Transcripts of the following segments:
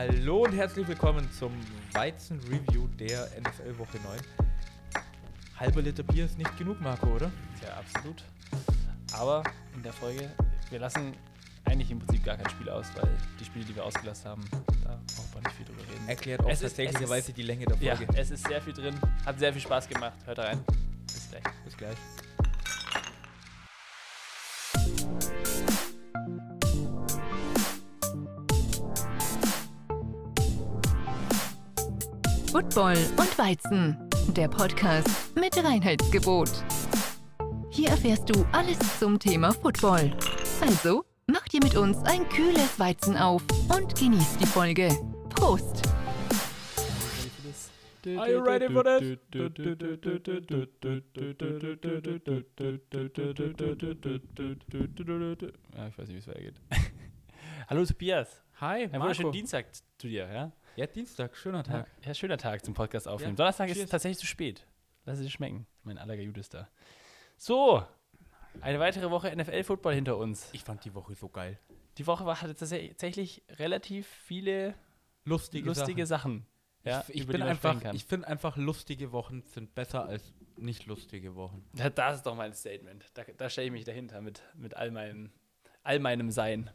Hallo und herzlich willkommen zum Weizen-Review der NFL Woche 9. Halber Liter Bier ist nicht genug, Marco, oder? Ja, absolut. Aber in der Folge, wir lassen eigentlich im Prinzip gar kein Spiel aus, weil die Spiele, die wir ausgelassen haben, da braucht man nicht viel drüber reden. Erklärt auch Es tatsächlicherweise die Länge der Ja, Folge. es ist sehr viel drin, hat sehr viel Spaß gemacht. Hört rein. Bis gleich. Bis gleich. Football und Weizen, der Podcast mit Reinheitsgebot. Hier erfährst du alles zum Thema Football. Also, mach dir mit uns ein kühles Weizen auf und genieß die Folge. Prost! Are you ready for this? Ja, ich weiß nicht, wie es weitergeht. Hallo Tobias. Hi, Ein wunderschönen Dienstag zu dir, ja? Ja, Dienstag, schöner Ja, Tag. ja, schöner Tag zum Podcast aufnehmen. Ja, Donnerstag ist cheers. es tatsächlich zu spät. Lass es dir schmecken. Mein allerger ist da. So, eine weitere Woche NFL-Football hinter uns. Ich fand die Woche so geil. Die Woche war, hatte tatsächlich relativ viele Lustige, lustige Sachen. Sachen. Ja, ich ich bin einfach, ich finde einfach, lustige Wochen sind besser als nicht lustige Wochen. Ja, das ist doch mein Statement. Da, da stelle ich mich dahinter mit, mit all, meinem, all meinem Sein.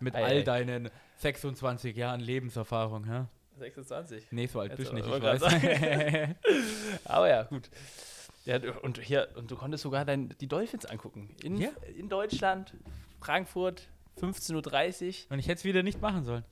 Mit Ei, all ei. deinen 26 Jahren Lebenserfahrung, ja? 26. Nee, so alt Jetzt bist du nicht, ich weiß. Aber ja, gut. Ja, und hier, und du konntest sogar dein, die Dolphins angucken. In, Ja. in Deutschland, Frankfurt, 15.30 Uhr. Und ich hätte es wieder nicht machen sollen.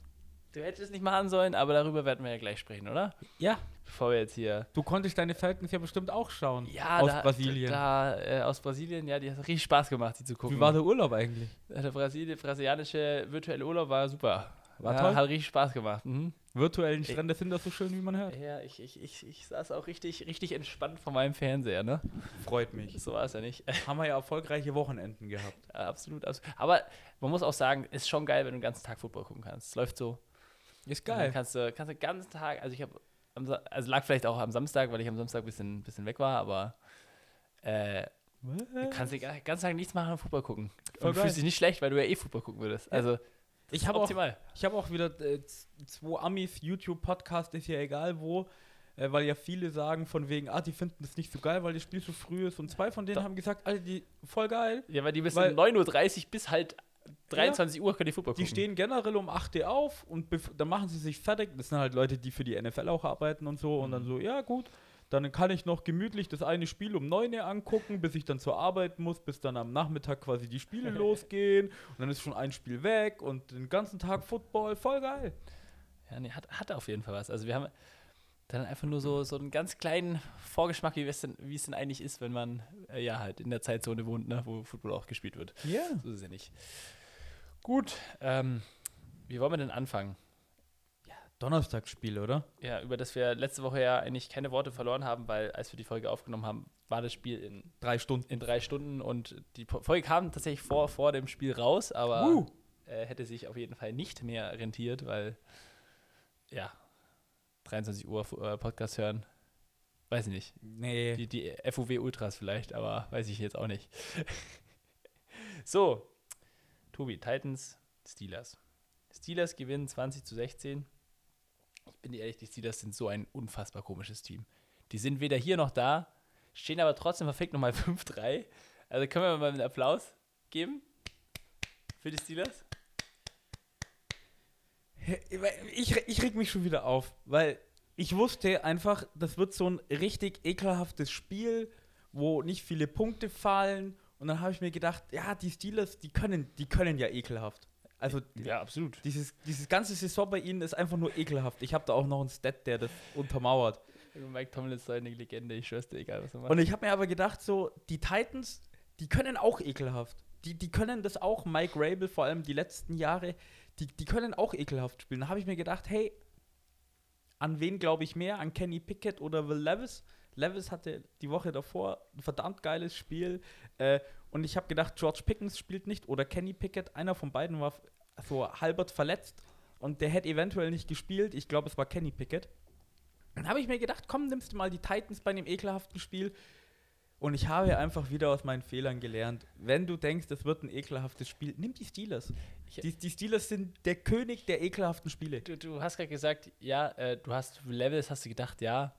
Du hättest es nicht machen sollen, aber darüber werden wir ja gleich sprechen, oder? Ja, Bevor wir jetzt hier. du konntest deine Falcons ja bestimmt auch schauen. Ja, aus da, Brasilien. Da, äh, aus Brasilien, ja, die hat richtig Spaß gemacht, die zu gucken. Wie war der Urlaub eigentlich? Der Brasili brasilianische virtuelle Urlaub war super. War ja, toll? Hat richtig Spaß gemacht. Mhm. Virtuellen Strände sind das so schön, wie man hört. Ja, ich, ich, ich, ich saß auch richtig, richtig entspannt vor meinem Fernseher, ne? Freut mich. So war es ja nicht. Haben wir ja erfolgreiche Wochenenden gehabt. Ja, absolut, absolut. Aber man muss auch sagen, ist schon geil, wenn du den ganzen Tag Football gucken kannst. Es läuft so. Ist geil. kannst du, kannst du den ganzen Tag, also ich habe, also lag vielleicht auch am Samstag, weil ich am Samstag ein bisschen, bisschen weg war, aber äh, du kannst den ga- ganzen Tag nichts machen und Football gucken. Voll Und du fühlst dich nicht schlecht, weil du ja eh Football gucken würdest. Also, Ich habe auch, ich hab auch wieder äh, zwei Amis, YouTube-Podcast, ist ja egal wo, äh, weil ja viele sagen von wegen, ah, die finden das nicht so geil, weil das Spiel so früh ist. Und zwei von denen Doch. haben gesagt, Alter, die voll geil. Ja, weil die bis Weil- um 9.30 Uhr bis halt 23 Uhr können die Football Die gucken. stehen generell um 8 Uhr auf und dann machen sie sich fertig. Das sind halt Leute, die für die NFL auch arbeiten und so. Und dann so, ja gut, dann kann ich noch gemütlich das eine Spiel um 9 Uhr angucken, bis ich dann zur Arbeit muss, bis dann am Nachmittag quasi die Spiele losgehen. Und dann ist schon ein Spiel weg und den ganzen Tag Football, voll geil. Ja, nee, hat, hat auf jeden Fall was. Also wir haben dann einfach nur so, so einen ganz kleinen Vorgeschmack, wie es denn, wie es denn eigentlich ist, wenn man äh, ja halt in der Zeitzone wohnt, ne, wo Football auch gespielt wird. Ja. So ist es ja nicht. Gut, ähm, wie wollen wir denn anfangen? Donnerstagsspiel, oder? Ja, über das wir letzte Woche ja eigentlich keine Worte verloren haben, weil als wir die Folge aufgenommen haben, war das Spiel in, Drei Stunden. in drei Stunden und die Folge kam tatsächlich vor, vor dem Spiel raus, aber Uh. äh, hätte sich auf jeden Fall nicht mehr rentiert, weil ja, 23 Uhr äh, Podcast hören, weiß ich nicht. Nee. Die, die FUW Ultras vielleicht, aber weiß ich jetzt auch nicht. so, Tobi, Titans, Steelers. Steelers gewinnen 20 zu 16. Ich bin ehrlich, die Steelers sind so ein unfassbar komisches Team. Die sind weder hier noch da, stehen aber trotzdem verfickt nochmal 5-3. Also können wir mal einen Applaus geben für die Steelers? Ich, ich reg mich schon wieder auf, weil ich wusste einfach, das wird so ein richtig ekelhaftes Spiel, wo nicht viele Punkte fallen. Und dann habe ich mir gedacht, ja, die Steelers, die können, die können ja ekelhaft. Also absolut. dieses, dieses ganze Saison bei ihnen ist einfach nur ekelhaft. Ich habe da auch noch einen Stat, der das untermauert. Mike Tomlin ist so eine Legende, ich schwör's dir, egal was er macht. Und ich habe mir aber gedacht, so, die Titans, die können auch ekelhaft. Die, die können das auch, Mike Rabel, vor allem die letzten Jahre, die, die können auch ekelhaft spielen. Da habe ich mir gedacht, hey, an wen glaube ich mehr? An Kenny Pickett oder Will Levis? Levis hatte die Woche davor ein verdammt geiles Spiel. Äh, und ich habe gedacht, George Pickens spielt nicht oder Kenny Pickett. Einer von beiden war so halbert verletzt und der hätte eventuell nicht gespielt. Ich glaube, es war Kenny Pickett. Dann habe ich mir gedacht, komm, nimmst du mal die Titans bei einem ekelhaften Spiel. Und ich habe einfach wieder aus meinen Fehlern gelernt. Wenn du denkst, es wird ein ekelhaftes Spiel, nimm die Steelers. Die, die Steelers sind der König der ekelhaften Spiele. Du, du hast gerade gesagt, ja, äh, du hast Levels, hast du gedacht, ja,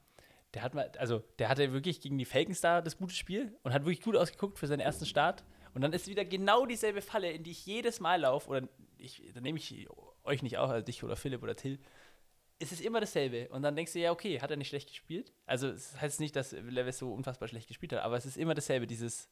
der hat mal, also der hatte wirklich gegen die Falcons da das gute Spiel und hat wirklich gut ausgeguckt für seinen ersten Start. Und dann ist wieder genau dieselbe Falle, in die ich jedes Mal laufe, oder ich, dann nehme ich euch nicht auch, also dich oder Philipp oder Till. Es ist immer dasselbe. Und dann denkst du, ja, okay, hat er nicht schlecht gespielt? Also, es heißt nicht, dass Levis so unfassbar schlecht gespielt hat, aber es ist immer dasselbe, dieses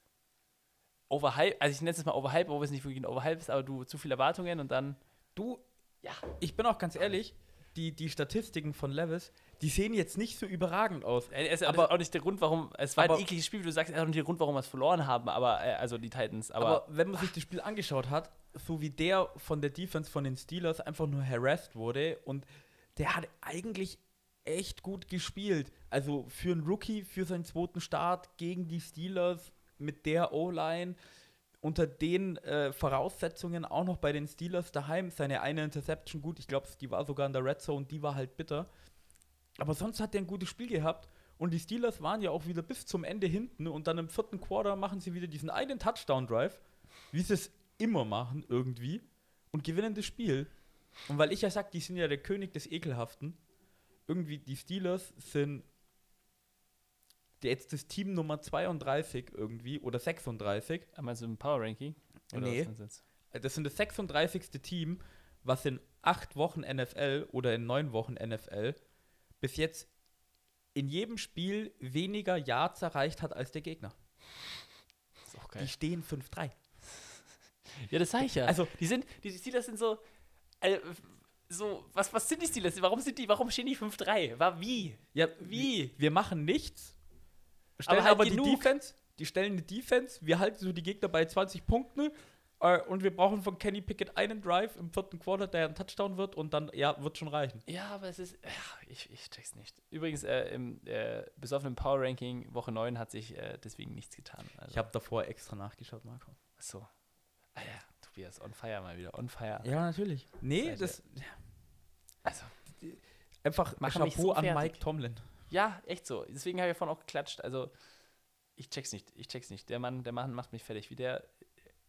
Overhype, also ich nenne es mal Overhype, obwohl es nicht wirklich ein Overhype ist, aber du zu viele Erwartungen und dann, Du, ja, ich bin auch ganz ehrlich, die, die Statistiken von Levis, die sehen jetzt nicht so überragend aus. Er ist Aber- auch nicht der Grund, warum. Es war ein ekliges Spiel, wie du sagst, er ist auch nicht der Grund, warum wir es verloren haben, aber äh, also die Titans. Aber, Aber, wenn man sich das Spiel angeschaut hat, so wie der von der Defense von den Steelers einfach nur harassed wurde und der hat eigentlich echt gut gespielt. Also für einen Rookie, für seinen zweiten Start gegen die Steelers mit der O-Line, unter den äh, Voraussetzungen auch noch bei den Steelers daheim, seine eine Interception gut, ich glaube, die war sogar in der Red Zone, die war halt bitter. Aber sonst hat er ein gutes Spiel gehabt und die Steelers waren ja auch wieder bis zum Ende hinten und dann im vierten Quarter machen sie wieder diesen einen Touchdown-Drive, wie sie es immer machen irgendwie und gewinnen das Spiel. Und weil ich ja sage, die sind ja der König des Ekelhaften, irgendwie die Steelers sind jetzt das Team Nummer 32 irgendwie oder 36 einmal so ein Power Ranking. Oder Nee. jetzt? Äh, Das sind das 36. Team, was in acht Wochen NFL oder in neun Wochen NFL bis jetzt in jedem Spiel weniger Yards erreicht hat als der Gegner. ist auch Die geil. stehen 5-3. Ja, das sag ich ja. Also- die sind, die Steelers sind so, äh, so, was, was sind die Steelers? Warum sind die, warum stehen die 5-3? War wie? Ja, Wie? Wir machen nichts, stellen Aber aber, halt die genug. Defense, die stellen eine Defense, wir halten so die Gegner bei 20 Punkten äh, und wir brauchen von Kenny Pickett einen Drive im vierten Quarter, der ein Touchdown wird und dann, ja, wird schon reichen. Ja, aber es ist, ja, ich, ich check's nicht. Übrigens, äh, im äh, besoffenen Power Ranking Woche 9 hat sich äh, deswegen nichts getan. Also, Ich habe davor extra nachgeschaut, Marco. so. Ah ja, Tobias, on fire mal wieder, on fire. Ja, natürlich. Nee, Das das, Also, einfach mich Chapeau so an. Mike Tomlin. Ja, echt so. Deswegen habe ich vorhin auch geklatscht. Also, ich check's nicht. Ich check's nicht. Der Mann, der Mann macht mich fertig. Wie der.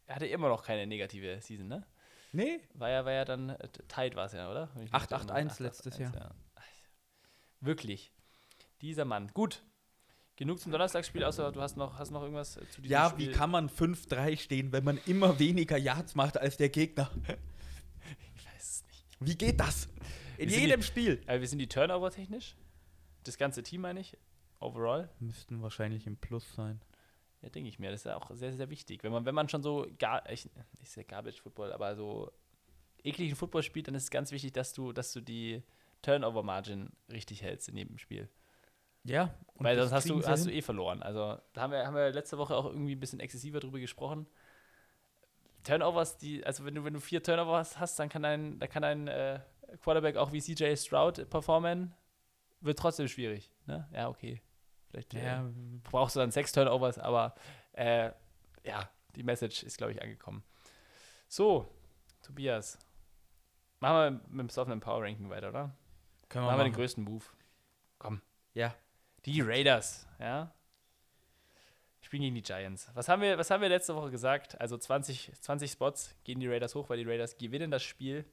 Er hatte immer noch keine negative Season, ne? Nee, War ja, war ja dann. Äh, tight war es ja, oder? Wenn ich mich 8-8-1 recht erinnere. letztes 8-8-1, Jahr. ja. Wirklich. Dieser Mann. Gut. Genug zum Donnerstagsspiel, außer du hast noch, hast noch irgendwas zu diesem ja, Spiel. wie kann man 5-3 stehen, wenn man immer weniger Yards macht als der Gegner? Ich weiß es nicht. Wie geht das? In jedem Spiel. Aber wir sind die Turnover technisch. Das ganze Team meine ich. Overall. Müssten wahrscheinlich im Plus sein. Ja, denke ich mir. Das ist ja auch sehr, sehr wichtig. Wenn man, wenn man schon so gar, ich, nicht sehr Garbage Football, aber so ekligen Football spielt, dann ist es ganz wichtig, dass du, dass du die Turnover Margin richtig hältst in jedem Spiel. Ja. Weil sonst hast du, hast du eh verloren. Also da haben wir, haben wir letzte Woche auch irgendwie ein bisschen exzessiver drüber gesprochen. Turnovers, die, also wenn du, wenn du vier Turnovers hast, dann kann dein, dann kann dein äh, Quarterback auch wie CJ Stroud performen. Wird trotzdem schwierig. Ne? Ja, okay. Vielleicht äh, Ja, brauchst du dann sechs Turnovers, aber äh, ja, die Message ist, glaube ich, angekommen. So, Tobias. Machen wir mit dem besoffenen Power Ranking weiter, oder? können Machen wir den machen. größten Move. Komm. Ja. Die Raiders, ja. Spielen gegen die Giants. Was haben wir, was haben wir letzte Woche gesagt? Also 20, 20 Spots gehen die Raiders hoch, weil die Raiders gewinnen das Spiel.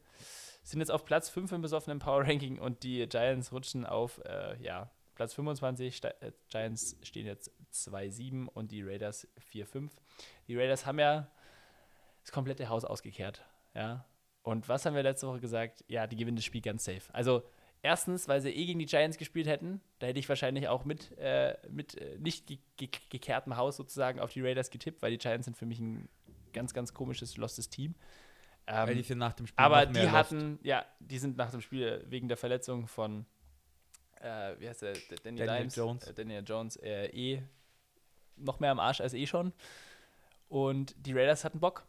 Sind jetzt auf Platz 5 im besoffenen Power Ranking und die Giants rutschen auf äh, ja, Platz 25. Sta äh, Giants stehen jetzt 2-7 und die Raiders 4-5. Die Raiders haben ja das komplette Haus ausgekehrt. Ja. Und was haben wir letzte Woche gesagt? Ja, die gewinnen das Spiel ganz safe. Also Erstens, weil sie eh gegen die Giants gespielt hätten. Da hätte ich wahrscheinlich auch mit, äh, mit äh, nicht ge ge gekehrtem Haus sozusagen auf die Raiders getippt, weil die Giants sind für mich ein ganz, ganz komisches, lostes Team. Ähm, Weil die sind nach dem Spiel aber die hatten, ja, die sind nach dem Spiel wegen der Verletzung von, äh, wie heißt der, Danny Daniel Dimes, Jones. Äh, Daniel Jones, äh, eh noch mehr am Arsch als eh schon. Und die Raiders hatten Bock.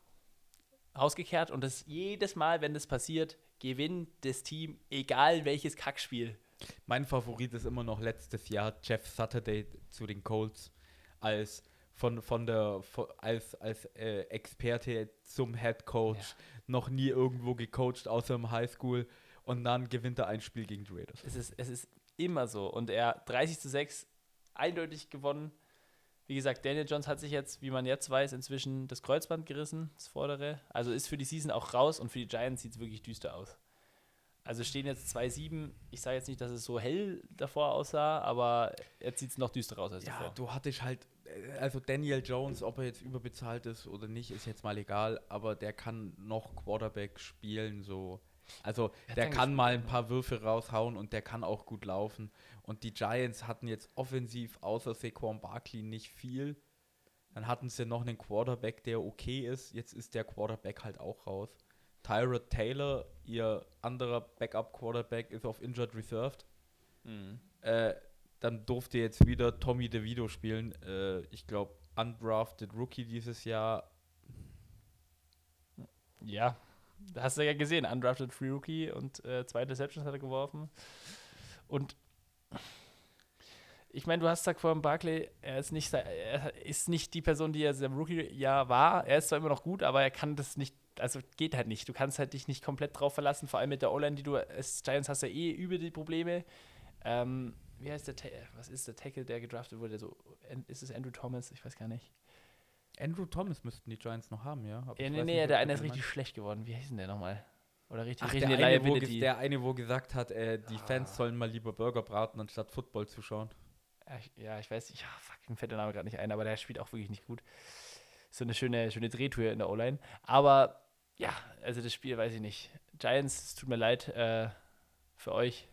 Rausgekehrt und das jedes Mal, wenn das passiert, gewinnt das Team, egal welches Kackspiel. Mein Favorit ist immer noch letztes Jahr Jeff Saturday zu den Colts als von, von der von, als, als äh, Experte zum Head Coach noch nie irgendwo gecoacht außer im Highschool und dann gewinnt er ein Spiel gegen die Raiders. Es ist, es ist immer so. Und er 30 zu 6 eindeutig gewonnen. Wie gesagt, Daniel Jones hat sich jetzt, wie man jetzt weiß, inzwischen das Kreuzband gerissen, das vordere. Also ist für die Season auch raus und für die Giants sieht es wirklich düster aus. Also stehen jetzt 2-7. Ich sage jetzt nicht, dass es so hell davor aussah, aber jetzt sieht es noch düsterer aus als Ja, davor. du hattest halt, also Daniel Jones, ob er jetzt überbezahlt ist oder nicht, ist jetzt mal egal, aber der kann noch Quarterback spielen, so. Also der kann mal ein paar Würfe raushauen und der kann auch gut laufen. Und die Giants hatten jetzt offensiv außer Saquon Barkley nicht viel. Dann hatten sie noch einen Quarterback, der okay ist. Jetzt ist der Quarterback halt auch raus. Tyrod Taylor, ihr anderer Backup-Quarterback, ist auf Injured Reserved. Mhm. Äh, dann durfte jetzt wieder Tommy DeVito spielen. Äh, ich glaube, undrafted Rookie dieses Jahr. Ja, hast du ja gesehen, undrafted Free Rookie und äh, zwei Deceptions hat er geworfen. Und ich meine, du hast gesagt vor Barkley, er ist nicht, er ist nicht die Person, die er seinem Rookie-Jahr war. Er ist zwar immer noch gut, aber er kann das nicht, also geht halt nicht. Du kannst halt dich nicht komplett drauf verlassen, vor allem mit der O-Line, die du als Giants hast ja eh über die Probleme. Ähm, wie heißt der, Ta was ist der Tackle, der gedraftet wurde? So, ist es Andrew Thomas? Ich weiß gar nicht. Andrew Thomas müssten die Giants noch haben, ja. Aber Ja, nee, weiß nee, nicht, der eine ist richtig schlecht geworden. Wie hieß denn der nochmal? Oder richtig, Ach, richtig der eine wo, der eine, wo gesagt hat, äh, die Fans Ah. sollen mal lieber Burger braten, anstatt Football zu schauen. Ja, ich, ja, ich weiß nicht, ja, fuck, mir fällt der Name gerade nicht ein, aber der spielt auch wirklich nicht gut. So eine schöne, schöne Drehtür in der O-Line. Aber ja, also das Spiel weiß ich nicht. Giants, es tut mir leid äh, für euch.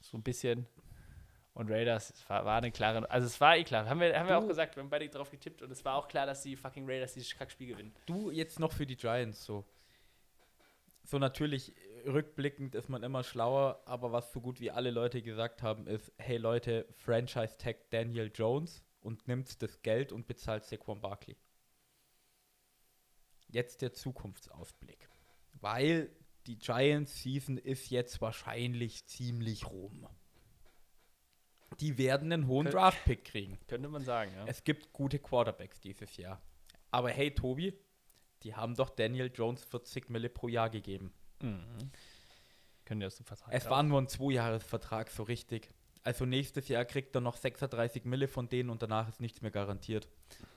So ein bisschen. Und Raiders, es war, war eine klare. Also es war eh klar. Haben wir, haben wir auch gesagt, wir haben beide drauf getippt und es war auch klar, dass die fucking Raiders dieses Kackspiel gewinnen. Du jetzt noch für die Giants so. So natürlich rückblickend ist man immer schlauer, aber was so gut wie alle Leute gesagt haben, ist, hey Leute, Franchise Tag Daniel Jones und nimmt das Geld und bezahlt Saquon Barkley. Jetzt der Zukunftsausblick. Weil die Giants Season ist jetzt wahrscheinlich ziemlich rum. Die werden einen hohen Draft-Pick kriegen. Könnte man sagen, ja. Es gibt gute Quarterbacks dieses Jahr. Aber hey, Tobi, die haben doch Daniel Jones 40 Mille pro Jahr gegeben. Mhm. Können aus dem Vertrag Es war nur ein Zweijahresvertrag, so richtig. Also nächstes Jahr kriegt er noch 36 Mille von denen und danach ist nichts mehr garantiert.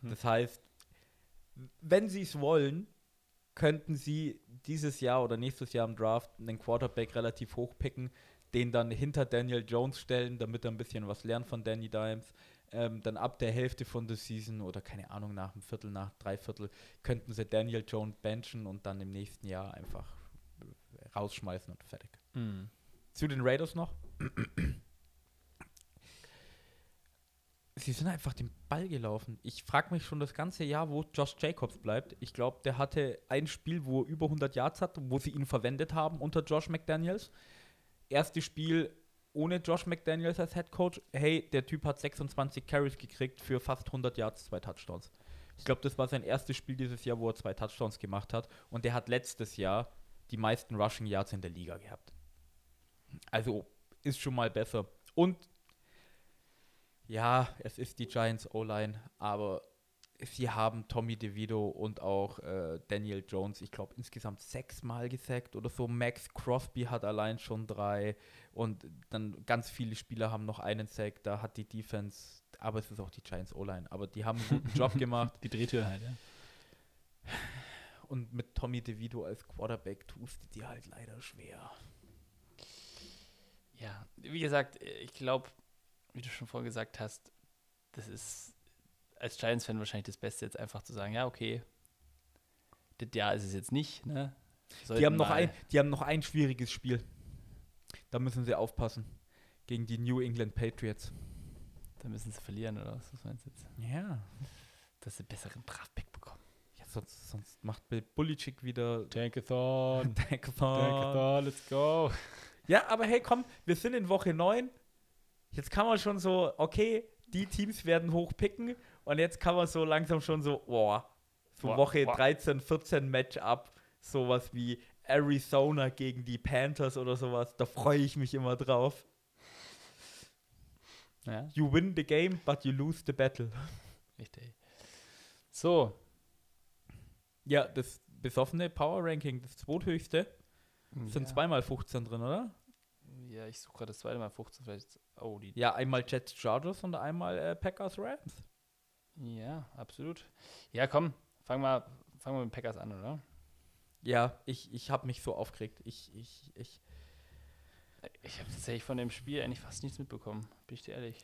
Mhm. Das heißt, wenn sie es wollen, könnten sie dieses Jahr oder nächstes Jahr im Draft einen Quarterback relativ hoch picken, den dann hinter Daniel Jones stellen, damit er ein bisschen was lernt von Danny Dimes. Ähm, dann ab der Hälfte von der Season oder keine Ahnung, nach einem Viertel, nach drei Viertel, könnten sie Daniel Jones benchen und dann im nächsten Jahr einfach rausschmeißen und fertig. Mhm. Zu den Raiders noch. Sie sind einfach den Ball gelaufen. Ich frage mich schon das ganze Jahr, wo Josh Jacobs bleibt. Ich glaube, der hatte ein Spiel, wo er über 100 Yards hat, wo sie ihn verwendet haben unter Josh McDaniels. Erstes Spiel ohne Josh McDaniels als Head Coach. Hey, der Typ hat 26 Carries gekriegt für fast 100 Yards, zwei Touchdowns. Ich glaube, das war sein erstes Spiel dieses Jahr, wo er zwei Touchdowns gemacht hat. Und der hat letztes Jahr die meisten Rushing Yards in der Liga gehabt. Also ist schon mal besser. Und ja, es ist die Giants O-Line, aber sie haben Tommy DeVito und auch äh, Daniel Jones, ich glaube, insgesamt sechsmal gesackt oder so. Max Crosby hat allein schon drei und dann ganz viele Spieler haben noch einen Sack. Da hat die Defense, aber es ist auch die Giants O-Line, aber die haben einen guten Job gemacht. Die Drehtür halt, ja. Und mit Tommy DeVito als Quarterback tust du dir halt leider schwer. Ja, wie gesagt, ich glaube, wie du schon vorhin gesagt hast, das ist als Giants-Fan wahrscheinlich das Beste, jetzt einfach zu sagen, ja, okay, das Jahr ist es jetzt nicht, ne? Die haben, noch ein, die haben noch ein schwieriges Spiel. Da müssen sie aufpassen. Gegen die New England Patriots. Da müssen sie verlieren, oder was, was meinst du jetzt? Ja. Dass sie besseren Draftpick bekommen. ja sonst, sonst macht Bill Belichick wieder Tankathon, Tankathon. let's go. Ja, aber hey, komm, wir sind in Woche 9. Jetzt kann man schon so, okay, die Teams werden hochpicken. Und jetzt kann man so langsam schon so, boah, so Boah, Woche boah. 13, 14 Matchup. Sowas wie Arizona gegen die Panthers oder sowas. Da freue ich mich immer drauf. Ja, You win the game, but you lose the battle. richtig. So. Ja, das besoffene Power Ranking, das zweithöchste, sind ja. zweimal 15 drin, oder? Ja, ich suche gerade das zweite Mal 15, vielleicht. Oh, die. Ja, einmal Jets Chargers und einmal äh, Packers Rams. Ja, absolut. Ja, komm, fang mal, fang mal mit Packers an, oder? Ja, ich, ich habe mich so aufgeregt. Ich, ich, ich. Ich habe tatsächlich von dem Spiel eigentlich fast nichts mitbekommen, bin ich dir ehrlich.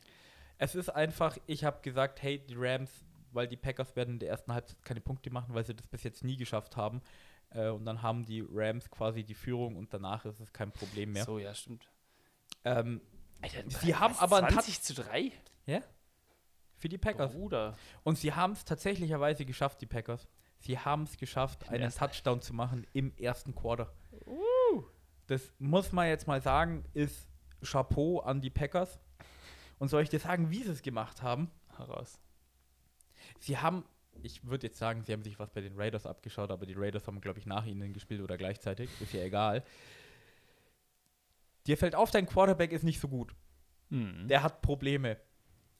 Es ist einfach, ich habe gesagt, hey, die Rams, weil die Packers werden in der ersten Halbzeit keine Punkte machen, weil sie das bis jetzt nie geschafft haben. Äh, und dann haben die Rams quasi die Führung und danach ist es kein Problem mehr. So, ja, stimmt. Ähm, Alter, Sie haben aber einen 20 zu 3? ja? Für die Packers. Bruder. Und sie haben es tatsächlicherweise geschafft, die Packers. Sie haben es geschafft, In einen Touchdown zu machen im ersten Quarter. Das muss man jetzt mal sagen, ist Chapeau an die Packers. Und soll ich dir sagen, wie sie es gemacht haben? Heraus. Sie haben, ich würde jetzt sagen, sie haben sich was bei den Raiders abgeschaut, aber die Raiders haben, glaube ich, nach ihnen gespielt oder gleichzeitig. Ist ja egal. Dir fällt auf, dein Quarterback ist nicht so gut. Mhm. Der hat Probleme.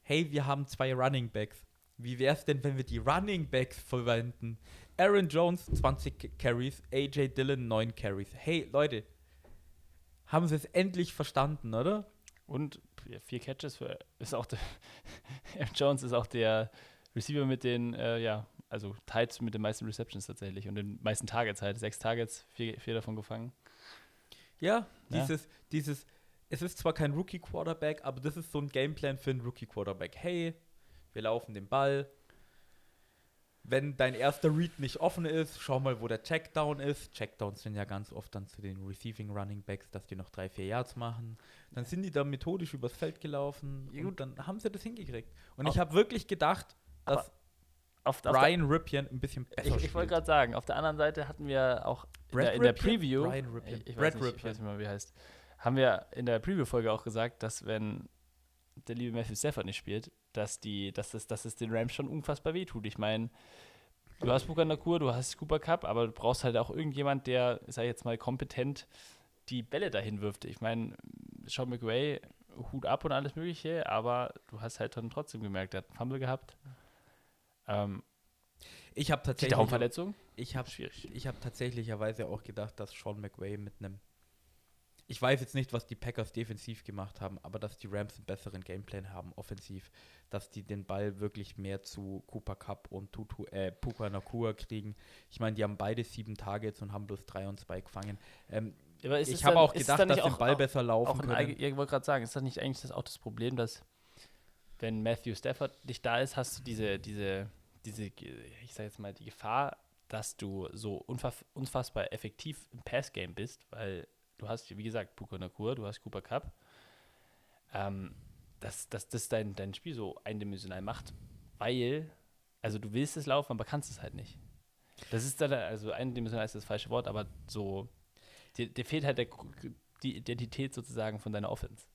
Hey, wir haben zwei Running Backs. Wie wäre es denn, wenn wir die Running Backs verwenden? Aaron Jones 20 Carries, AJ Dillon 9 Carries. Hey, Leute, haben sie es endlich verstanden, oder? Und ja, vier Catches für ist auch der Aaron Jones ist auch der Receiver mit den, äh, ja, also Tights mit den meisten Receptions tatsächlich und den meisten Targets halt. Sechs Targets, vier, vier davon gefangen. Ja, Ja. dieses, dieses, es ist zwar kein Rookie-Quarterback, aber das ist so ein Gameplan für einen Rookie-Quarterback. Hey, wir laufen den Ball. Wenn dein erster Read nicht offen ist, schau mal, wo der Checkdown ist. Checkdowns sind ja ganz oft dann zu den Receiving Running Backs, dass die noch drei, vier Yards machen. Dann sind die da methodisch übers Feld gelaufen Ja, und dann haben sie das hingekriegt. Und Au- ich habe wirklich gedacht, dass Auf, auf Brian Ripien ein bisschen besser ich, ich wollte gerade sagen, auf der anderen Seite hatten wir auch in der, in der? Preview, Brian Ripien. ich, ich, Brad weiß nicht, ich Ripien. weiß nicht mal, wie er heißt, haben wir in der Preview-Folge auch gesagt, dass wenn der liebe Matthew Stafford nicht spielt, dass, die, dass, es, dass es den Rams schon unfassbar wehtut. Ich meine, du hast Buka Nakur, du hast Cooper Cup, aber du brauchst halt auch irgendjemand, der, sag ich jetzt mal, kompetent die Bälle dahin wirft. Ich meine, Sean McVay, Hut ab und alles Mögliche, aber du hast halt dann trotzdem gemerkt, er hat einen Fumble gehabt. Ähm, Ich habe die tatsächlich, ich habe Schwierig. Ich habe tatsächlicherweise auch gedacht, dass Sean McVay mit einem. Ich weiß jetzt nicht, was die Packers defensiv gemacht haben, aber dass die Rams einen besseren Gameplan haben, offensiv. Dass die den Ball wirklich mehr zu Cooper Cup und Tutu, äh, Puka Nakua kriegen. Ich meine, die haben beide sieben Targets und haben bloß drei und zwei gefangen. Ähm, ich habe auch gedacht, dass auch- Ball auch- besser laufen ja, ich wollte gerade sagen, ist das nicht eigentlich das auch das Problem, dass wenn Matthew Stafford nicht da ist, hast du diese, diese, diese, ich sage jetzt mal, die Gefahr, dass du so unfass, unfassbar effektiv im Passgame bist, weil du hast, wie gesagt, Puka Nakur, du hast Cooper Cup, ähm, dass, dass das dein, dein Spiel so eindimensional macht, weil, also du willst es laufen, aber kannst es halt nicht. Das ist dann, also eindimensional ist das falsche Wort, aber so, dir, dir fehlt halt der, die Identität sozusagen von deiner Offense.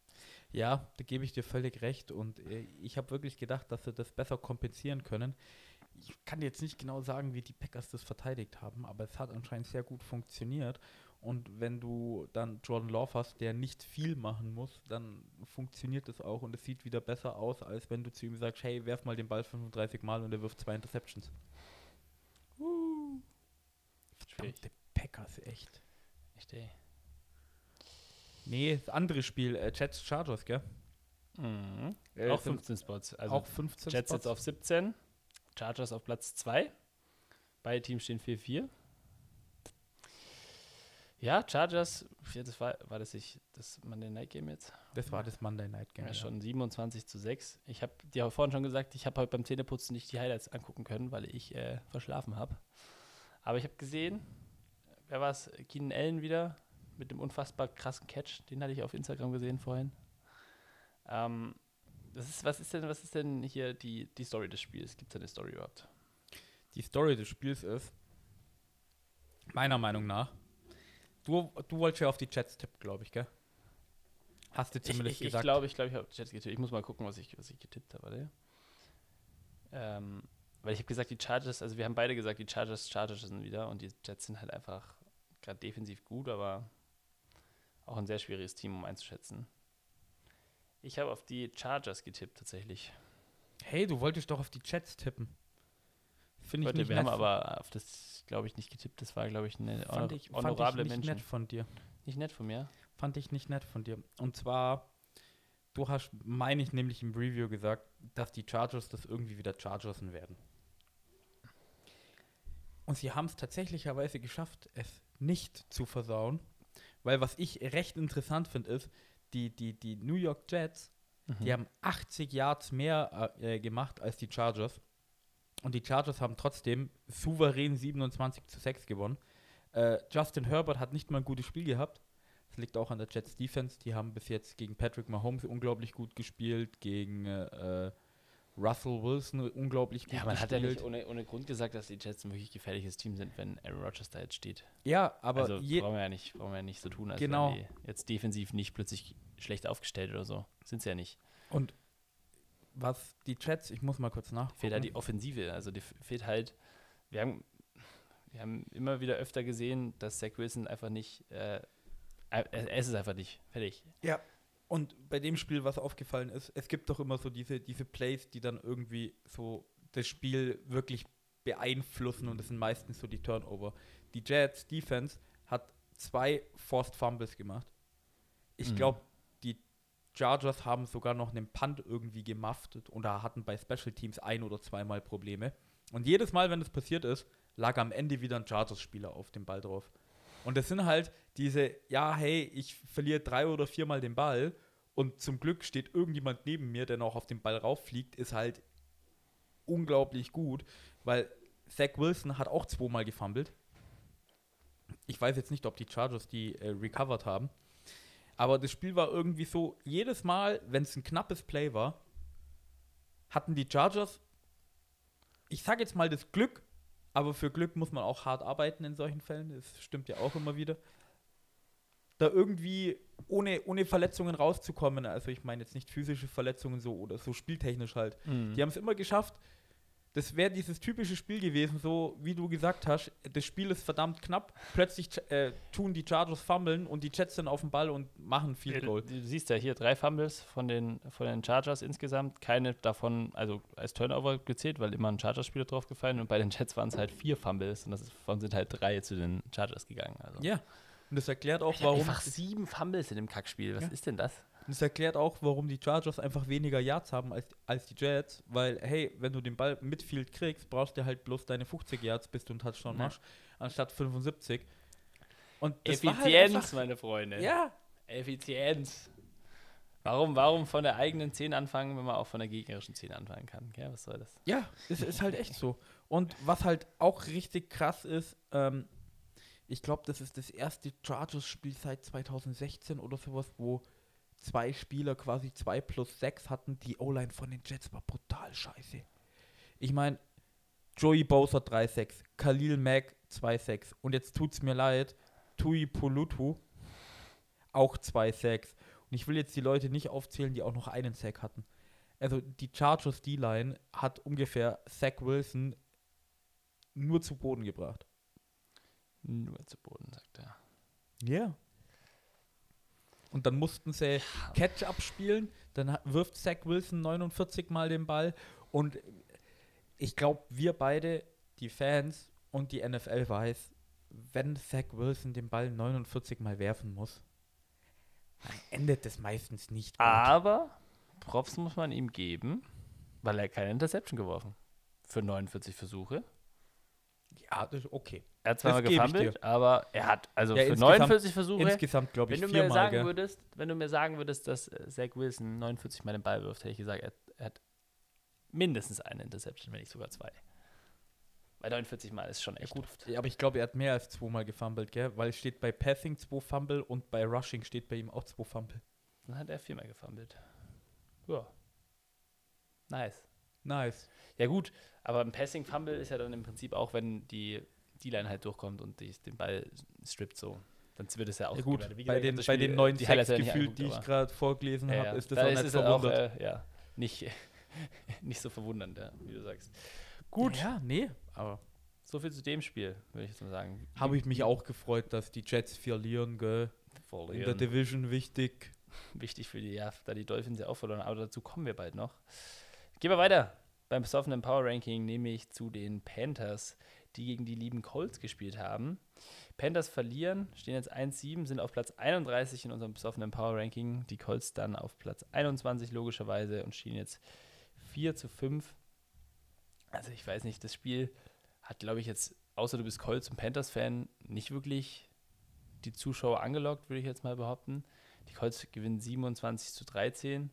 Ja, da gebe ich dir völlig recht. Und äh, ich habe wirklich gedacht, dass sie das besser kompensieren können. Ich kann jetzt nicht genau sagen, wie die Packers das verteidigt haben, aber es hat anscheinend sehr gut funktioniert. Und wenn du dann Jordan Love hast, der nicht viel machen muss, dann funktioniert das auch und es sieht wieder besser aus, als wenn du zu ihm sagst, hey, werf mal den Ball 35 Mal und er wirft zwei Interceptions. Schwierig. Verdammte Packers, echt. Echt, ey. Nee, das andere Spiel, äh, Jets Chargers, gell? Mhm. Äh, auch sind 15 Spots. Also auch 15 Jets Spots. jetzt auf 17, Chargers auf Platz 2. Beide Teams stehen 4-4. Ja, Chargers, ja, das war, war das nicht das Monday Night Game jetzt? Das war das Monday Night Game. Ja, ja. schon 27 zu 6. Ich habe dir vorhin schon gesagt, ich habe heute beim Zähneputzen nicht die Highlights angucken können, weil ich äh, verschlafen habe. Aber ich habe gesehen, wer war es? Keenan Allen wieder mit dem unfassbar krassen Catch. Den hatte ich auf Instagram gesehen vorhin. Ähm, das ist, was, ist denn, was ist denn hier die, die Story des Spiels? Gibt es eine Story überhaupt? die Story des Spiels ist, meiner Meinung nach, du, du wolltest ja auf die Jets tippen, glaube ich, gell? Hast du Ich, zumindest ich, ich gesagt. glaube, ich glaube, ich habe Jets getippt. Ich muss mal gucken, was ich, was ich getippt habe. Ähm, weil ich habe gesagt, die Chargers, also wir haben beide gesagt, die Chargers, Chargers sind wieder und die Jets sind halt einfach gerade defensiv gut, aber auch ein sehr schwieriges Team, um einzuschätzen. Ich habe auf die Chargers getippt tatsächlich. hey, du wolltest doch auf die Jets tippen. Finde ich Leute, nicht wir haben aber auf das, glaube ich, nicht getippt. Das war, glaube ich, eine honor ich, honorable ich nicht Menschen. nett von dir. Nicht nett von mir. Fand ich nicht nett von dir. Und zwar, du hast, meine ich, nämlich im Review gesagt, dass die Chargers das irgendwie wieder Chargersen werden. Und sie haben es tatsächlicherweise geschafft, es nicht zu versauen. Weil was ich recht interessant finde, ist, die, die, die New York Jets, die haben 80 Yards mehr äh, gemacht als die Chargers. Und die Chargers haben trotzdem souverän 27 zu 6 gewonnen. Äh, Justin Herbert hat nicht mal ein gutes Spiel gehabt. Das liegt auch an der Jets Defense. Die haben bis jetzt gegen Patrick Mahomes unglaublich gut gespielt, gegen äh, Russell Wilson unglaublich gut Ja, man hat ja gespielt. nicht ohne, ohne Grund gesagt, dass die Jets ein wirklich gefährliches Team sind, wenn Aaron Rodgers da jetzt steht. Ja, aber also brauchen wir ja nicht, brauchen wir ja nicht so tun, als Genau. wären die jetzt defensiv nicht plötzlich schlecht aufgestellt oder so. Sind sie ja nicht. und was die Jets, ich muss mal kurz nach. Fehlt halt die Offensive. Also die fehlt halt, wir haben, wir haben immer wieder öfter gesehen, dass Zach Wilson einfach nicht, äh, er, er ist es einfach nicht. Fertig. Ja. Und bei dem Spiel, was aufgefallen ist, es gibt doch immer so diese, diese Plays, die dann irgendwie so das Spiel wirklich beeinflussen und das sind meistens so die Turnover. Die Jets Defense hat zwei Forced Fumbles gemacht. Ich Mhm. glaube, Chargers haben sogar noch einen Punt irgendwie gemaftet und da hatten bei Special Teams ein oder zweimal Probleme. Und jedes Mal, wenn das passiert ist, lag am Ende wieder ein Chargers-Spieler auf dem Ball drauf. Und das sind halt diese, ja, hey, ich verliere drei oder viermal den Ball und zum Glück steht irgendjemand neben mir, der noch auf den Ball rauffliegt, ist halt unglaublich gut, weil Zach Wilson hat auch zweimal gefummelt. Ich weiß jetzt nicht, ob die Chargers die äh, recovered haben. Aber das Spiel war irgendwie so, jedes Mal, wenn es ein knappes Play war, hatten die Chargers, ich sage jetzt mal das Glück, aber für Glück muss man auch hart arbeiten in solchen Fällen, das stimmt ja auch immer wieder, da irgendwie ohne, ohne Verletzungen rauszukommen. Also ich meine jetzt nicht physische Verletzungen so oder so spieltechnisch halt. Die haben es immer geschafft. Das wäre dieses typische Spiel gewesen, so wie du gesagt hast, das Spiel ist verdammt knapp. Plötzlich äh, tun die Chargers fummeln und die Jets sind auf dem Ball und machen Du, Goal. du siehst ja hier drei Fumbles von den, von den Chargers insgesamt. Keine davon, also als Turnover gezählt, weil immer ein Chargers-Spieler draufgefallen und bei den Jets waren es halt vier Fumbles und das ist- davon sind halt drei zu den Chargers gegangen. Also. Ja. Und das erklärt auch, Warum? warum. Einfach sieben Fumbles in dem Kackspiel. Was Ja. ist denn das? Das erklärt auch, warum die Chargers einfach weniger Yards haben als, als die Jets, weil, hey, wenn du den Ball mit Field kriegst, brauchst du halt bloß deine 50 Yards, bis du einen Touchdown Ja. machst, anstatt 75. Und halt Effizienz, einfach- meine Freunde. ja, Effizienz. Warum, warum von der eigenen 10 anfangen, wenn man auch von der gegnerischen 10 anfangen kann? Gell? Was soll das? Ja, es ist halt echt so. Und was halt auch richtig krass ist, ähm, ich glaube, das ist das erste Chargers-Spiel seit 2016 oder sowas, wo zwei Spieler quasi 2 plus 6 hatten. Die O-Line von den Jets war brutal scheiße. Ich meine, Joey Bowser 3-6, Khalil Mack 2-6 und jetzt tut's mir leid, Tui Pulutu auch 2-6. Und ich will jetzt die Leute nicht aufzählen, die auch noch einen Sack hatten also die Chargers D-Line hat ungefähr Zach Wilson nur zu Boden gebracht. Nur zu Boden, sagt er. Ja. Und dann mussten sie Catch-up spielen, dann wirft Zach Wilson 49 Mal den Ball und ich glaube, wir beide, die Fans und die NFL weiß, wenn Zach Wilson den Ball 49 Mal werfen muss, dann endet das meistens nicht gut. Aber Props muss man ihm geben, weil er keine Interception geworfen. Für 49 Versuche. Ja, das ist okay. Er hat zweimal gefummelt, aber er hat, also Ja, für insgesamt- 49 Versuche, Insgesamt, glaube ich, wenn du mir sagen gell? würdest, wenn du mir sagen würdest, dass äh, Zach Wilson 49 Mal den Ball wirft, hätte ich gesagt, er, er hat mindestens eine Interception, wenn nicht sogar zwei. Bei 49 Mal ist schon Ja, echt gut, oft. ja, aber ich glaube, er hat mehr als zweimal gefummelt, gell? Weil es steht bei Passing zwei Fumble und bei Rushing steht bei ihm auch zwei Fumble. Dann hat er viermal gefummelt. Ja. Nice. Nice. Ja gut, aber ein Passing Fumble ist ja dann im Prinzip auch, wenn die D-Line halt durchkommt und die, den Ball strippt so. Dann wird es ja auch Ja gut, bei ich den, bei den äh, neuen die Highlights ja gefühlt, die ich gerade vorgelesen aber- habe, ja, ist das da auch nicht es auch, verwundert. äh, ja, nicht, nicht so verwundernd, ja, wie du sagst. Gut, Ja, nee, aber so viel zu dem Spiel, würde ich jetzt mal sagen. habe ich mich auch gefreut, dass die Jets verlieren, gell? In der Verlieren. Division wichtig. Wichtig für die, ja, da die Dolphins ja auch verloren aber dazu kommen wir bald noch. Gehen wir weiter beim besoffenen Power Ranking, nämlich zu den Panthers. Die gegen die lieben Colts gespielt haben. Panthers verlieren, stehen jetzt 1-7, sind auf Platz 31 in unserem besoffenen Power Ranking. Die Colts dann auf Platz 21 logischerweise und stehen jetzt 4 zu 5. Also ich weiß nicht, das Spiel hat, glaube ich, jetzt, außer du bist Colts und Panthers-Fan, nicht wirklich die Zuschauer angelockt, würde ich jetzt mal behaupten. Die Colts gewinnen 27 zu 13.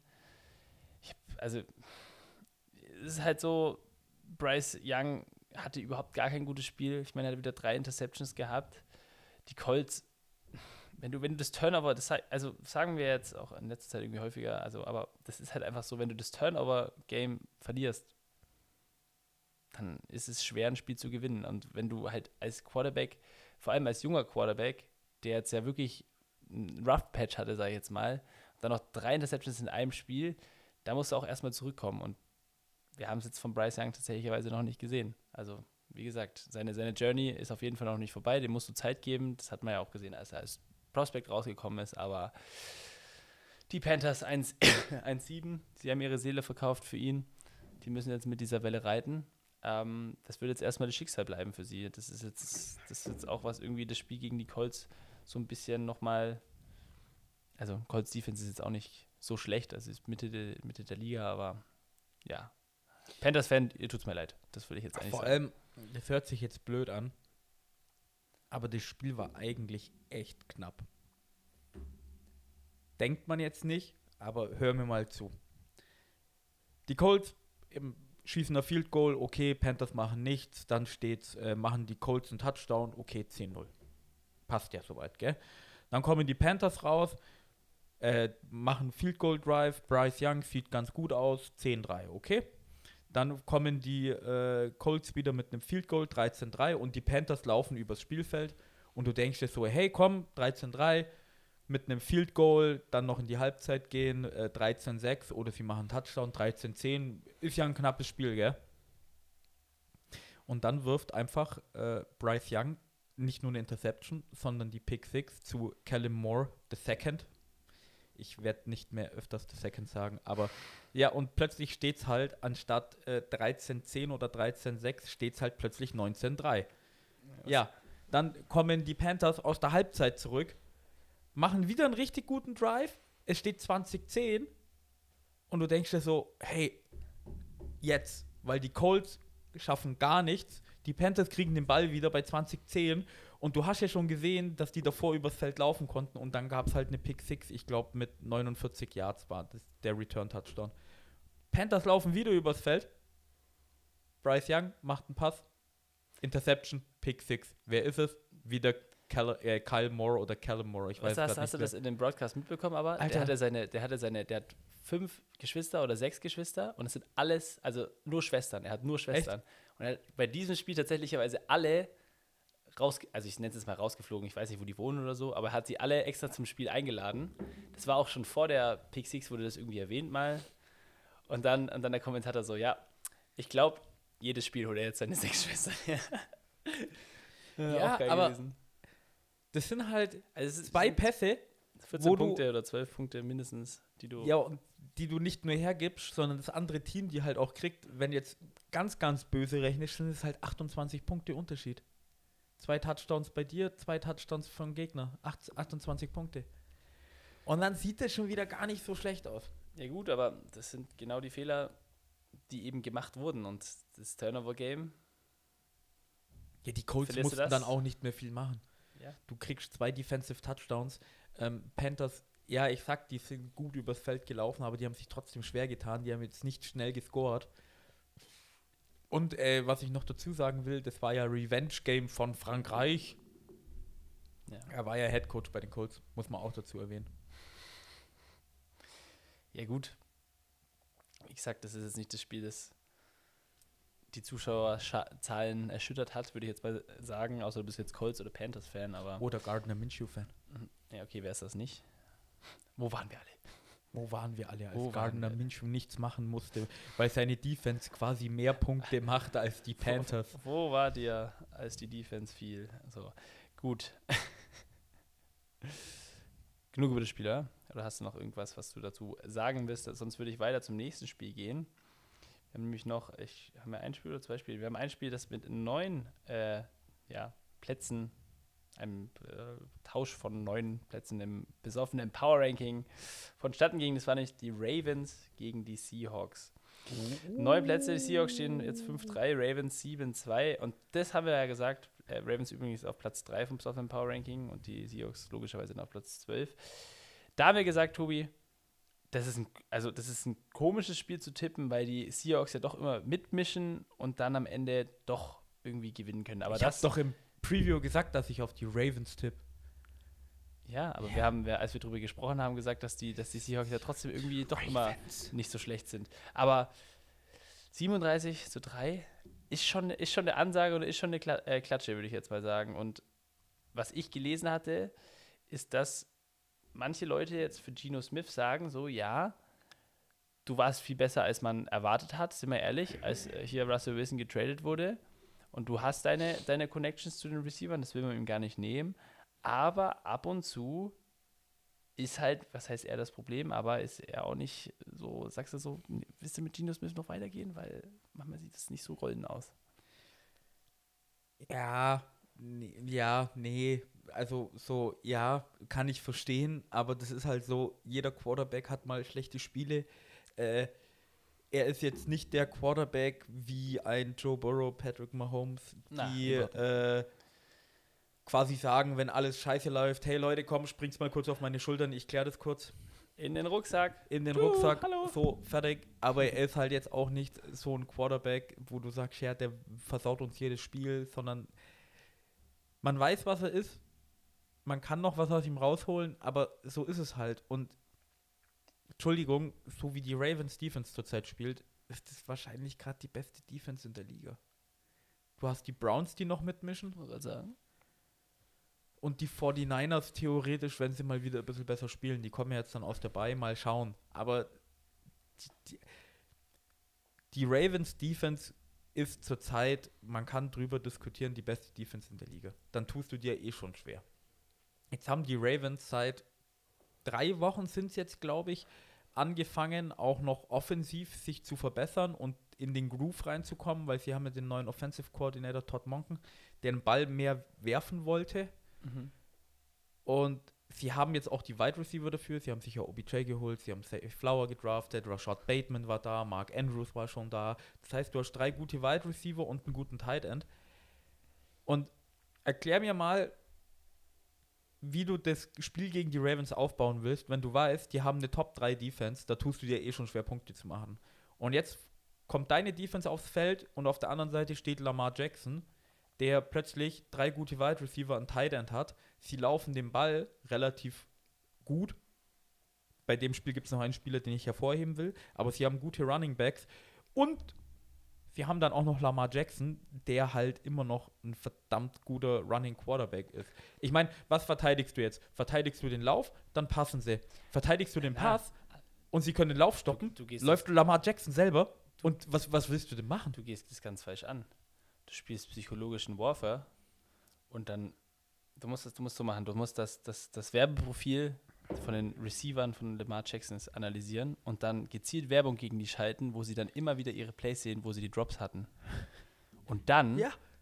Ich, also, es ist halt so, Bryce Young hatte überhaupt gar kein gutes Spiel. Ich meine, er hat wieder drei Interceptions gehabt. Die Colts, wenn du, wenn du das Turnover, das, also sagen wir jetzt auch in letzter Zeit irgendwie häufiger, also, aber das ist halt einfach so, wenn du das Turnover-Game verlierst, dann ist es schwer, ein Spiel zu gewinnen. Und wenn du halt als Quarterback, vor allem als junger Quarterback, der jetzt ja wirklich ein Rough Patch hatte, sage ich jetzt mal, dann noch drei Interceptions in einem Spiel, da musst du auch erstmal zurückkommen. Und wir haben es jetzt von Bryce Young tatsächlich noch nicht gesehen. Also, wie gesagt, seine, seine Journey ist auf jeden Fall noch nicht vorbei. Dem musst du Zeit geben. Das hat man ja auch gesehen, als er als Prospect rausgekommen ist. Aber die Panthers 1-7, sie haben ihre Seele verkauft für ihn. Die müssen jetzt mit dieser Welle reiten. Ähm, das wird jetzt erstmal das Schicksal bleiben für sie. Das ist jetzt, das ist jetzt auch was irgendwie das Spiel gegen die Colts so ein bisschen nochmal. Also, Colts Defense ist jetzt auch nicht so schlecht, also ist Mitte, de, Mitte der Liga, aber ja. Panthers-Fan, ihr tut's mir leid. Das würde ich jetzt eigentlich Vor sagen. allem, das hört sich jetzt blöd an, aber das Spiel war eigentlich echt knapp. Denkt man jetzt nicht, aber hör mir mal zu. Die Colts schießen ein Field Goal, okay, Panthers machen nichts, dann steht, äh, machen die Colts einen Touchdown, okay, 10-0. Passt ja soweit, gell? Dann kommen die Panthers raus, äh, machen Field Goal Drive, Bryce Young sieht ganz gut aus, 10-3, okay? Dann kommen die äh, Colts wieder mit einem Field Goal, 13-3 und die Panthers laufen übers Spielfeld und du denkst dir so, hey komm, 13-3, mit einem Field Goal dann noch in die Halbzeit gehen, äh, 13-6 oder sie machen Touchdown, 13-10. Ist ja ein knappes Spiel, gell? Und dann wirft einfach äh, Bryce Young nicht nur eine Interception, sondern die Pick 6 zu Callum Moore II. Ich werde nicht mehr öfters The Second sagen, aber ja, und plötzlich steht es halt, anstatt äh, 13-10 oder 13-6, steht es halt plötzlich 19-3. Ja, dann kommen die Panthers aus der Halbzeit zurück, machen wieder einen richtig guten Drive. Es steht 2010 und du denkst dir so, hey, jetzt, weil die Colts schaffen gar nichts. Die Panthers kriegen den Ball wieder bei 2010 und du hast ja schon gesehen, dass die davor übers Feld laufen konnten und dann gab es halt eine Pick 6, ich glaube mit 49 Yards war das der Return Touchdown. Panthers laufen wieder übers Feld. Bryce Young macht einen Pass. Interception, Pick 6. Wer ist es? Wieder Cal äh, Kyle Moore oder Callum Moore. Ich weiß Was hast, grad hast du nicht das in dem Broadcast mitbekommen, aber Alter. der hatte seine, der hatte seine, der hat fünf Geschwister oder sechs Geschwister und es sind alles, also nur Schwestern. Er hat nur Schwestern. Und er hat bei diesem Spiel tatsächlicherweise alle raus, also ich nenne es jetzt mal rausgeflogen, ich weiß nicht, wo die wohnen oder so, aber er hat sie alle extra zum Spiel eingeladen. Das war auch schon vor der Pick Six, wurde das irgendwie erwähnt mal. Und dann, und dann der Kommentator so, ja, ich glaube, jedes Spiel holt er jetzt seine sechs Schwestern her. Ja, Auch geil aber- gewesen. Das sind halt Also zwei Pässe, 14 wo du- Punkte oder 12 Punkte mindestens, die du. ja, und die du nicht nur hergibst, sondern das andere Team, die halt auch kriegt, wenn jetzt ganz, ganz böse rechnest, sind es halt 28 Punkte Unterschied. Zwei Touchdowns bei dir, zwei Touchdowns vom Gegner. Acht, 28 Punkte. Und dann sieht das schon wieder gar nicht so schlecht aus. Ja gut, aber das sind genau die Fehler, die eben gemacht wurden. Und das Turnover-Game, Ja, die Colts mussten dann auch nicht mehr viel machen. Ja. Du kriegst zwei Defensive Touchdowns. Ähm, Panthers, ja, ich sag, die sind gut übers Feld gelaufen, aber die haben sich trotzdem schwer getan. Die haben jetzt nicht schnell gescored. Und äh, was ich noch dazu sagen will, das war ja Revenge-Game von Frankreich. ja. Er war ja Head Coach bei den Colts, muss man auch dazu erwähnen. ja gut. Wie gesagt, das ist jetzt nicht das Spiel, das die Zuschauerzahlen erschüttert hat, würde ich jetzt mal sagen, außer du bist jetzt Colts oder Panthers-Fan, aber Oder Gardner Minshew-Fan. ja, okay, wer ist das nicht? Wo waren wir alle? Wo waren wir alle, als Wo Gardner? Minshew nichts machen musste, weil seine Defense quasi mehr Punkte macht als die Panthers. Wo war dir, als die Defense fiel? So, gut. Genug über das Spiel, oder? Oder hast du noch irgendwas, was du dazu sagen willst? Sonst würde ich weiter zum nächsten Spiel gehen. Wir haben nämlich noch, ich haben wir ein Spiel oder zwei Spiele? Wir haben ein Spiel, das mit neun äh, ja, Plätzen, einem äh, Tausch von neun Plätzen im besoffenen Power Ranking vonstatten ging. Das war nicht die Ravens gegen die Seahawks. Neun Plätze, die Seahawks stehen jetzt 5-3, Ravens 7-2. Und das haben wir ja gesagt. Äh, Ravens übrigens auf Platz 3 vom Besoffenen Power Ranking und die Seahawks logischerweise auf Platz 12. Da haben wir gesagt, Tobi, das ist ein, also das ist ein komisches Spiel zu tippen, weil die Seahawks ja doch immer mitmischen und dann am Ende doch irgendwie gewinnen können. Aber ich das doch im Preview gesagt, dass ich auf die Ravens tippe. Ja, aber wir haben, als wir darüber gesprochen haben, gesagt, dass die, dass die Seahawks ja trotzdem irgendwie doch immer nicht so schlecht sind. Aber 37 zu 3 ist schon, ist schon eine Ansage und ist schon eine äh, Klatsche, würde ich jetzt mal sagen. Und was ich gelesen hatte, ist, dass manche Leute jetzt für Geno Smith sagen, so, ja, du warst viel besser, als man erwartet hat, sind wir ehrlich, als äh, hier Russell Wilson getradet wurde. Und du hast deine, deine Connections zu den Receivern, das will man ihm gar nicht nehmen. Aber ab und zu ist halt, was heißt er das Problem, aber ist er auch nicht so, sagst du so, willst du mit Geno Smith noch weitergehen? Weil manchmal sieht es nicht so rollen aus. Ja, nee, ja, nee. Also so, ja, kann ich verstehen, aber das ist halt so, jeder Quarterback hat mal schlechte Spiele. Äh, er ist jetzt nicht der Quarterback wie ein Joe Burrow, Patrick Mahomes, Na, die überhaupt äh, quasi sagen, wenn alles scheiße läuft, hey Leute, komm, spring's mal kurz auf meine Schultern, ich kläre das kurz In den Rucksack. in den Uh, Rucksack, hallo. so fertig. Aber er ist halt jetzt auch nicht so ein Quarterback, wo du sagst, ja, der versaut uns jedes Spiel, sondern man weiß, was er ist. Man kann noch was aus ihm rausholen, aber so ist es halt. Und Entschuldigung, so wie die Ravens Defense zurzeit spielt, ist das wahrscheinlich gerade die beste Defense in der Liga. Du hast die Browns, die noch mitmischen. Sagen. Und die 49ers theoretisch, wenn sie mal wieder ein bisschen besser spielen, die kommen ja jetzt dann aus der Bay, mal schauen. Aber die, die, die Ravens Defense ist zurzeit, man kann drüber diskutieren, die beste Defense in der Liga. Dann tust du dir eh schon schwer. Jetzt haben die Ravens seit drei Wochen sind es jetzt, glaube ich, angefangen, auch noch offensiv sich zu verbessern und in den Groove reinzukommen, weil sie haben ja den neuen Offensive Coordinator Todd Monken, der den Ball mehr werfen wollte. Mhm. Und sie haben jetzt auch die Wide Receiver dafür. Sie haben sich ja OBJ geholt, sie haben Say Flower gedraftet, Rashad Bateman war da, Mark Andrews war schon da. Das heißt, du hast drei gute Wide Receiver und einen guten Tight End. Und erklär mir mal, wie du das Spiel gegen die Ravens aufbauen willst, wenn du weißt, die haben eine Top 3 Defense, da tust du dir eh schon schwer Punkte zu machen. Und jetzt kommt deine Defense aufs Feld und auf der anderen Seite steht Lamar Jackson, der plötzlich drei gute Wide Receiver und Tight End hat. Sie laufen den Ball relativ gut. Bei dem Spiel gibt es noch einen Spieler, den ich hervorheben will, aber sie haben gute Running Backs und sie haben dann auch noch Lamar Jackson, der halt immer noch ein verdammt guter Running Quarterback ist. Ich meine, was verteidigst du jetzt? Verteidigst du den Lauf, dann passen sie. Verteidigst du den Ja. Pass und sie können den Lauf stoppen, Du, du, gehst läuft Lamar Jackson selber und was, was willst du denn machen? du gehst das ganz falsch an. Du spielst psychologischen Warfare und dann, du musst das, du musst so machen, du musst das, das, das Werbeprofil von den Receivern von Lamar Jackson analysieren und dann gezielt Werbung gegen die schalten, wo sie dann immer wieder ihre Plays sehen, wo sie die Drops hatten. Und dann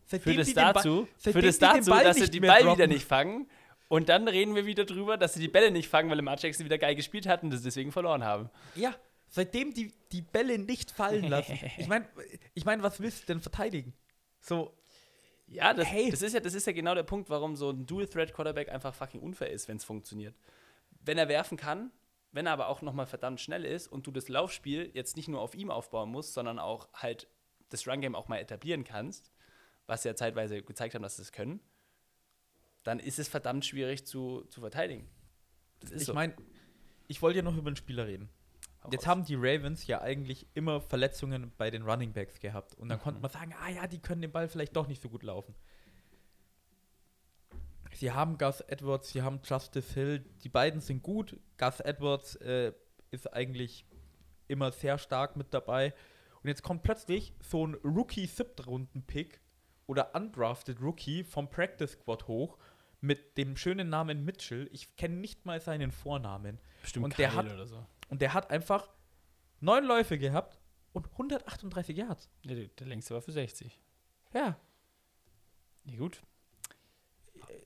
seitdem führt es den dazu, führt es den dazu dass sie mehr Ball wieder droppen. nicht fangen. Und dann reden wir wieder drüber, dass sie die Bälle nicht fangen, weil Lamar Jackson wieder geil gespielt hat und das deswegen verloren haben. Ja, seitdem die die Bälle nicht fallen lassen. ich meine, ich mein, was willst du denn verteidigen? So, Ja, das, Hey. das, ist ja, das ist ja genau der Punkt, warum so ein Dual-Threat-Quarterback einfach fucking unfair ist, wenn es funktioniert. Wenn er werfen kann, wenn er aber auch nochmal verdammt schnell ist und du das Laufspiel jetzt nicht nur auf ihm aufbauen musst, sondern auch halt das Run-Game auch mal etablieren kannst, was ja zeitweise gezeigt haben, dass sie es können, dann ist es verdammt schwierig zu, zu verteidigen. Das ist ich so. meine, ich wollte ja noch über den Spieler reden. Jetzt haben die Ravens ja eigentlich immer Verletzungen bei den Running Backs gehabt. Und dann Mhm. konnte man sagen, ah ja, die können den Ball vielleicht doch nicht so gut laufen. Sie haben Gus Edwards, sie haben Justice Hill, die beiden sind gut. Gus Edwards äh, ist eigentlich immer sehr stark mit dabei. Und jetzt kommt plötzlich so ein Rookie-Siebtrunden-Pick oder undrafted Rookie vom Practice Squad hoch mit dem schönen Namen Mitchell. Ich kenne nicht mal seinen Vornamen. Bestimmt und der Kyle hat- oder so. Und der hat einfach neun Läufe gehabt, und 138 Yards. Ja, der, der längste war für 60. Ja. Ja, gut.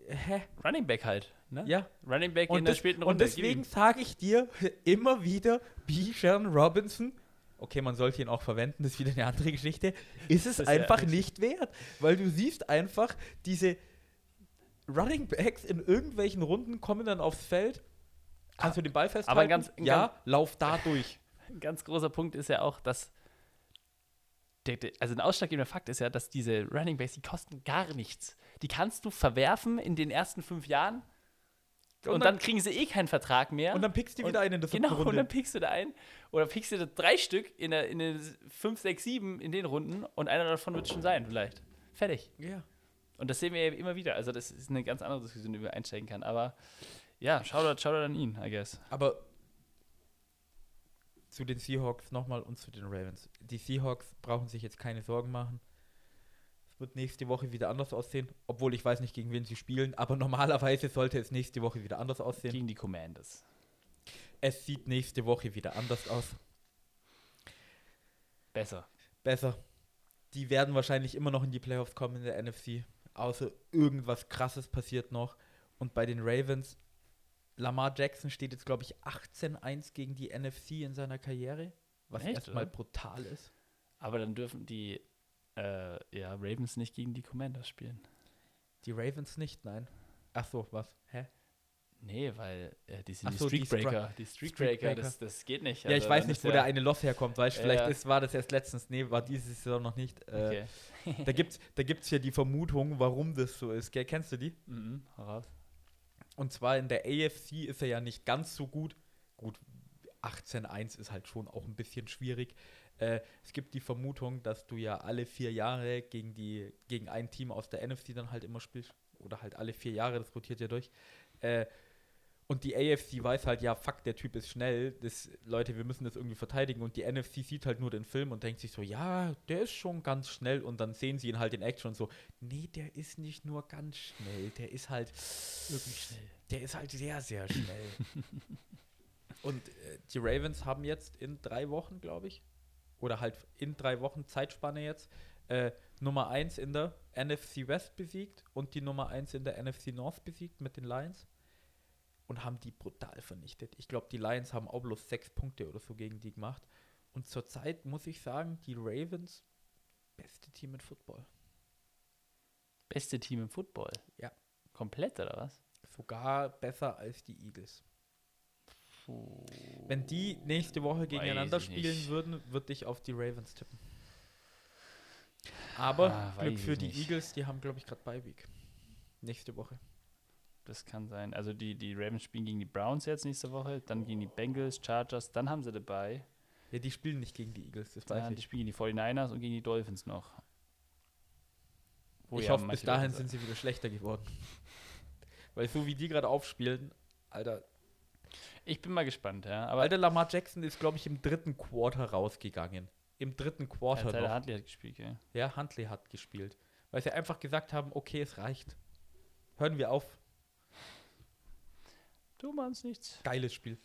Hä? Running Back halt. Ne? Ja. Running Back Und, in der das, späten und Runde. Gib deswegen sage ich dir immer wieder, Bijan Robinson, okay, man sollte ihn auch verwenden, das ist wieder eine andere Geschichte, ist es ist ja einfach richtig. nicht wert. Weil du siehst einfach, diese Running Backs in irgendwelchen Runden kommen dann aufs Feld. Kannst du den Ball festhalten? ein ganz- ja, lauf da durch. Ein ganz großer Punkt ist ja auch, dass. Der, der, also ein ausschlaggebender Fakt ist ja, dass diese Running Backs, die kosten gar nichts. Die kannst du verwerfen in den ersten fünf Jahren und, dann, kriegen sie eh keinen Vertrag mehr. und dann pickst du wieder einen in der siebten Genau, und Runde. dann pickst du da ein. Oder pickst du da drei Stück in der, in den 5, 6, 7 in den Runden und einer davon wird schon sein, vielleicht. Fertig. ja. Und das sehen wir ja immer wieder. Also, das ist eine ganz andere Diskussion, die wir einsteigen kann. Aber ja, Shoutout, Shoutout an ihn, I guess. Aber zu den Seahawks nochmal und zu den Ravens. Die Seahawks brauchen sich jetzt keine Sorgen machen. Es wird nächste Woche wieder anders aussehen, obwohl ich weiß nicht, gegen wen sie spielen, aber normalerweise sollte es nächste Woche wieder anders aussehen. Gegen die Commanders. Es sieht nächste Woche wieder anders aus. Besser. Besser. Die werden wahrscheinlich immer noch in die Playoffs kommen in der NFC, außer irgendwas Krasses passiert noch. Und bei den Ravens, Lamar Jackson steht jetzt, glaube ich, 18-1 gegen die NFC in seiner Karriere, was Echt, erstmal oder? brutal ist. Aber dann dürfen die äh, ja, Ravens nicht gegen die Commanders spielen. Die Ravens nicht, nein. Ach so, was? Hä? Nee, weil äh, die sind so, die Streakbreaker. Die Streakbreaker, Streakbreaker. das, das geht nicht. ja, ich Also, weiß dann nicht, wo der eine Loss herkommt, weißt du, Ja, vielleicht ja. Ist, war das erst letztens, nee, war diese Saison noch nicht. Äh, Okay. Da gibt es da gibt's ja die Vermutung, warum das so ist, gell? Kennst du die? Mhm, hau raus. Und zwar in der AFC ist er ja nicht ganz so gut. Gut, 18-1 ist halt schon auch ein bisschen schwierig. Äh, es gibt die Vermutung, dass du ja alle vier Jahre gegen, die, gegen ein Team aus der NFC dann halt immer spielst. Oder halt alle vier Jahre, das rotiert ja durch. Äh, und die AFC weiß halt, ja, fuck, der Typ ist schnell. Das, Leute, wir müssen das irgendwie verteidigen. Und die NFC sieht halt nur den Film und denkt sich so, ja, der ist schon ganz schnell. Und dann sehen sie ihn halt in Action und so, nee, der ist nicht nur ganz schnell, der ist halt Wirklich schnell. der ist halt sehr, sehr schnell. Und äh, die Ravens haben jetzt in drei Wochen, glaube ich, oder halt in drei Wochen Zeitspanne jetzt, äh, Nummer 1 in der NFC West besiegt und die Nummer 1 in der NFC North besiegt mit den Lions und haben die brutal vernichtet. Ich glaube, die Lions haben auch bloß sechs Punkte oder so gegen die gemacht. Und zurzeit muss ich sagen, die Ravens, beste Team in Football. Beste Team im Football. Ja. Komplett, oder was? Sogar besser als die Eagles. Wenn die nächste Woche gegeneinander spielen nicht. würden, würde ich auf die Ravens tippen. Aber Ah, Glück für die nicht. Eagles, die haben, glaube ich, gerade Bye Week. Nächste Woche. Das kann sein. Also die, die Ravens spielen gegen die Browns jetzt nächste Woche, dann gegen die Bengals, Chargers, dann haben sie dabei. Ja, die spielen nicht gegen die Eagles, das weiß die ich. spielen gegen die 49ers und gegen die Dolphins noch. Wo ich ja hoffe, bis dahin sind sie wieder schlechter geworden. Weil so wie die gerade aufspielen, Alter. Ich bin mal gespannt, ja. Aber Alter, Lamar Jackson ist, glaube ich, im dritten Quarter rausgegangen. Im dritten Quarter Tyler noch. Huntley hat gespielt, gell? Ja, Huntley hat gespielt. Weil sie einfach gesagt haben, okay, es reicht. Hören wir auf. Du meinst nichts. Geiles Spiel.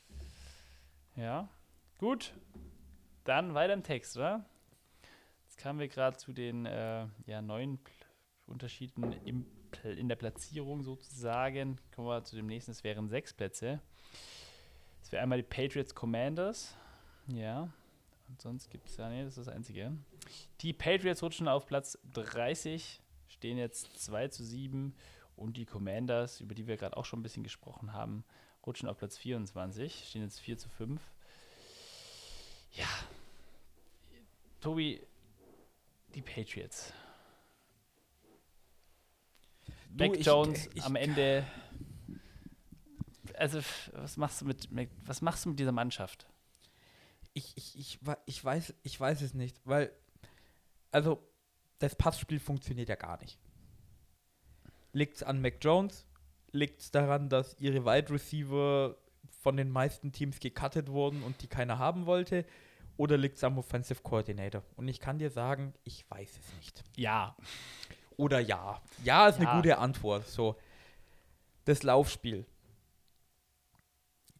Ja. Gut. Dann weiter im Text, oder? Jetzt kamen wir gerade zu den äh, ja, neuen Pl Unterschieden im, in der Platzierung sozusagen. Kommen wir zu dem nächsten. Es wären sechs Plätze. Es wäre einmal die Patriots Commanders. Ja. Und sonst gibt es ja, nee, das ist das Einzige. Die Patriots rutschen auf Platz 30, stehen jetzt 2 zu 7. Und die Commanders, über die wir gerade auch schon ein bisschen gesprochen haben, rutschen auf Platz 24, stehen jetzt 4 zu 5. Ja. Tobi, die Patriots. Du, Mac ich- Jones ich- am Ende. Also, was machst du mit, was machst du mit dieser Mannschaft? Ich, ich, ich, ich, weiß, ich weiß es nicht, weil, also, das Passspiel funktioniert ja gar nicht. Liegt es an Mac Jones? Liegt es daran, dass ihre Wide Receiver von den meisten Teams gecuttet wurden und die keiner haben wollte? Oder liegt es am Offensive Coordinator? Und ich kann dir sagen, ich weiß es nicht. Ja. Oder ja. Ja ist Ja. eine gute Antwort. So, das Laufspiel.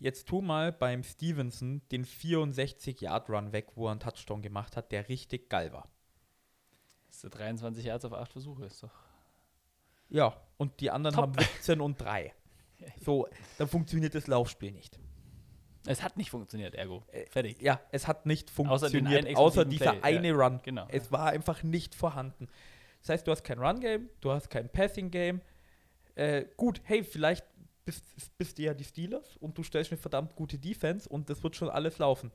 Jetzt tu mal beim Stevenson den 64-Yard-Run weg, wo er einen Touchdown gemacht hat, der richtig geil war. Das ist 23 Yards auf 8 Versuche, ist doch. Ja, und die anderen Top. haben 17 und 3. So, dann funktioniert das Laufspiel nicht. Es hat nicht funktioniert, ergo. Äh, Fertig. Ja, es hat nicht Außer funktioniert, außer, explosiven dieser Play, ja, eine Run. genau. Es war einfach nicht vorhanden. Das heißt, du hast kein Run-Game, du hast kein Passing-Game. Äh, gut, hey, vielleicht bist, bist du ja die Steelers und du stellst eine verdammt gute Defense und das wird schon alles laufen.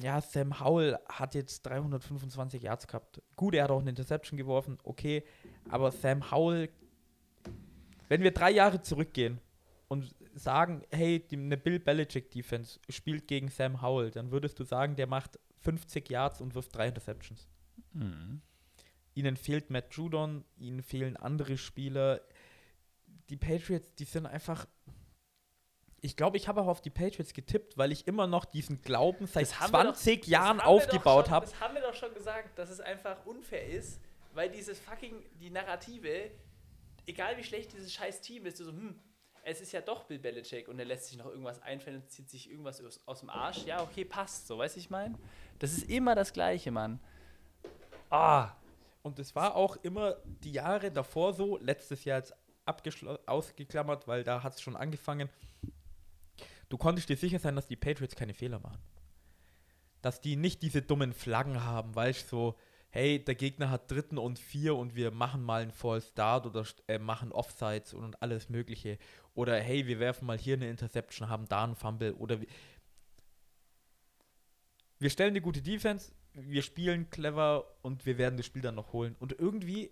Ja, Sam Howell hat jetzt 325 Yards gehabt. Gut, er hat auch eine Interception geworfen, okay, aber Sam Howell, wenn wir drei Jahre zurückgehen und sagen, hey, die, eine Bill Belichick Defense spielt gegen Sam Howell, dann würdest du sagen, der macht 50 Yards und wirft drei Interceptions. Mhm. Ihnen fehlt Matt Judon, ihnen fehlen andere Spieler. Die Patriots, die sind einfach. Ich glaube, ich habe auch auf die Patriots getippt, weil ich immer noch diesen Glauben seit Das haben wir doch- 20 das Jahren doch aufgebaut habe. Das haben wir doch schon gesagt, dass es einfach unfair ist, weil dieses fucking, die Narrative, egal wie schlecht dieses scheiß Team ist, du so, hm, es ist ja doch Bill Belichick und er lässt sich noch irgendwas einfallen und zieht sich irgendwas aus, aus dem Arsch. Ja, okay, passt so, weißt du, ich meine? Das ist immer das Gleiche, Mann. Ah, Und es war auch immer die Jahre davor so, letztes Jahr jetzt ausgeklammert, weil da hat es schon angefangen. Du konntest dir sicher sein, dass die Patriots keine Fehler machen. Dass die nicht diese dummen Flaggen haben, weißt du, so, hey, der Gegner hat dritten und vier und wir machen mal einen False Start oder äh, machen Offsides und alles Mögliche. Oder hey, wir werfen mal hier eine Interception, haben da einen Fumble. Oder wir, wir stellen eine gute Defense, wir spielen clever und wir werden das Spiel dann noch holen. Und irgendwie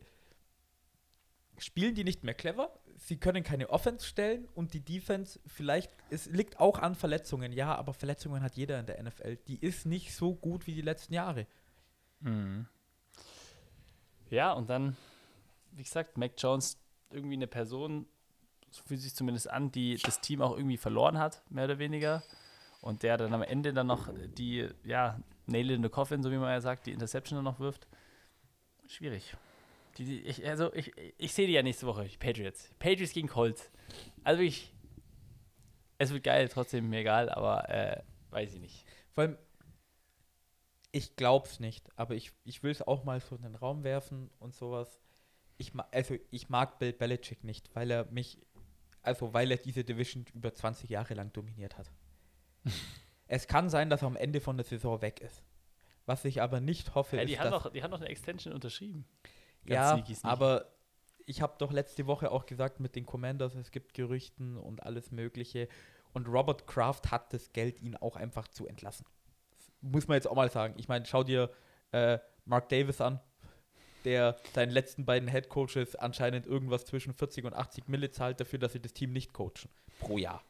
spielen die nicht mehr clever, sie können keine Offense stellen und die Defense vielleicht, es liegt auch an Verletzungen, ja, aber Verletzungen hat jeder in der NFL. Die ist nicht so gut wie die letzten Jahre. Mhm. Ja, und dann, wie gesagt, Mac Jones irgendwie eine Person, so fühlt sich zumindest an, die das Team auch irgendwie verloren hat, mehr oder weniger. Und der dann am Ende dann noch die, ja, Nail in the Coffin, so wie man ja sagt, die Interception dann noch wirft. Schwierig. Die, ich, also, ich, ich sehe die ja nächste Woche, die Patriots. Patriots gegen Colts. Also, ich, es wird geil, trotzdem mir egal, aber äh, weiß ich nicht. Vor allem, ich glaub's nicht, aber ich, ich will es auch mal so in den Raum werfen und sowas. Ich ma also ich mag Bill Belichick nicht, weil er mich, also weil er diese Division über 20 Jahre lang dominiert hat. es kann sein, dass er am Ende von der Saison weg ist. Was ich aber nicht hoffe, Ja, ist, die, haben dass noch, die haben noch eine Extension unterschrieben. Ganz ja, aber ich habe doch letzte Woche auch gesagt mit den Commanders, es gibt Gerüchten und alles Mögliche. Und Robert Kraft hat das Geld, ihn auch einfach zu entlassen. Muss man jetzt auch mal sagen. Ich meine, schau dir äh, Mark Davis an, der seinen letzten beiden Head Coaches anscheinend irgendwas zwischen 40 und 80 Mille zahlt dafür, dass sie das Team nicht coachen. Pro Jahr.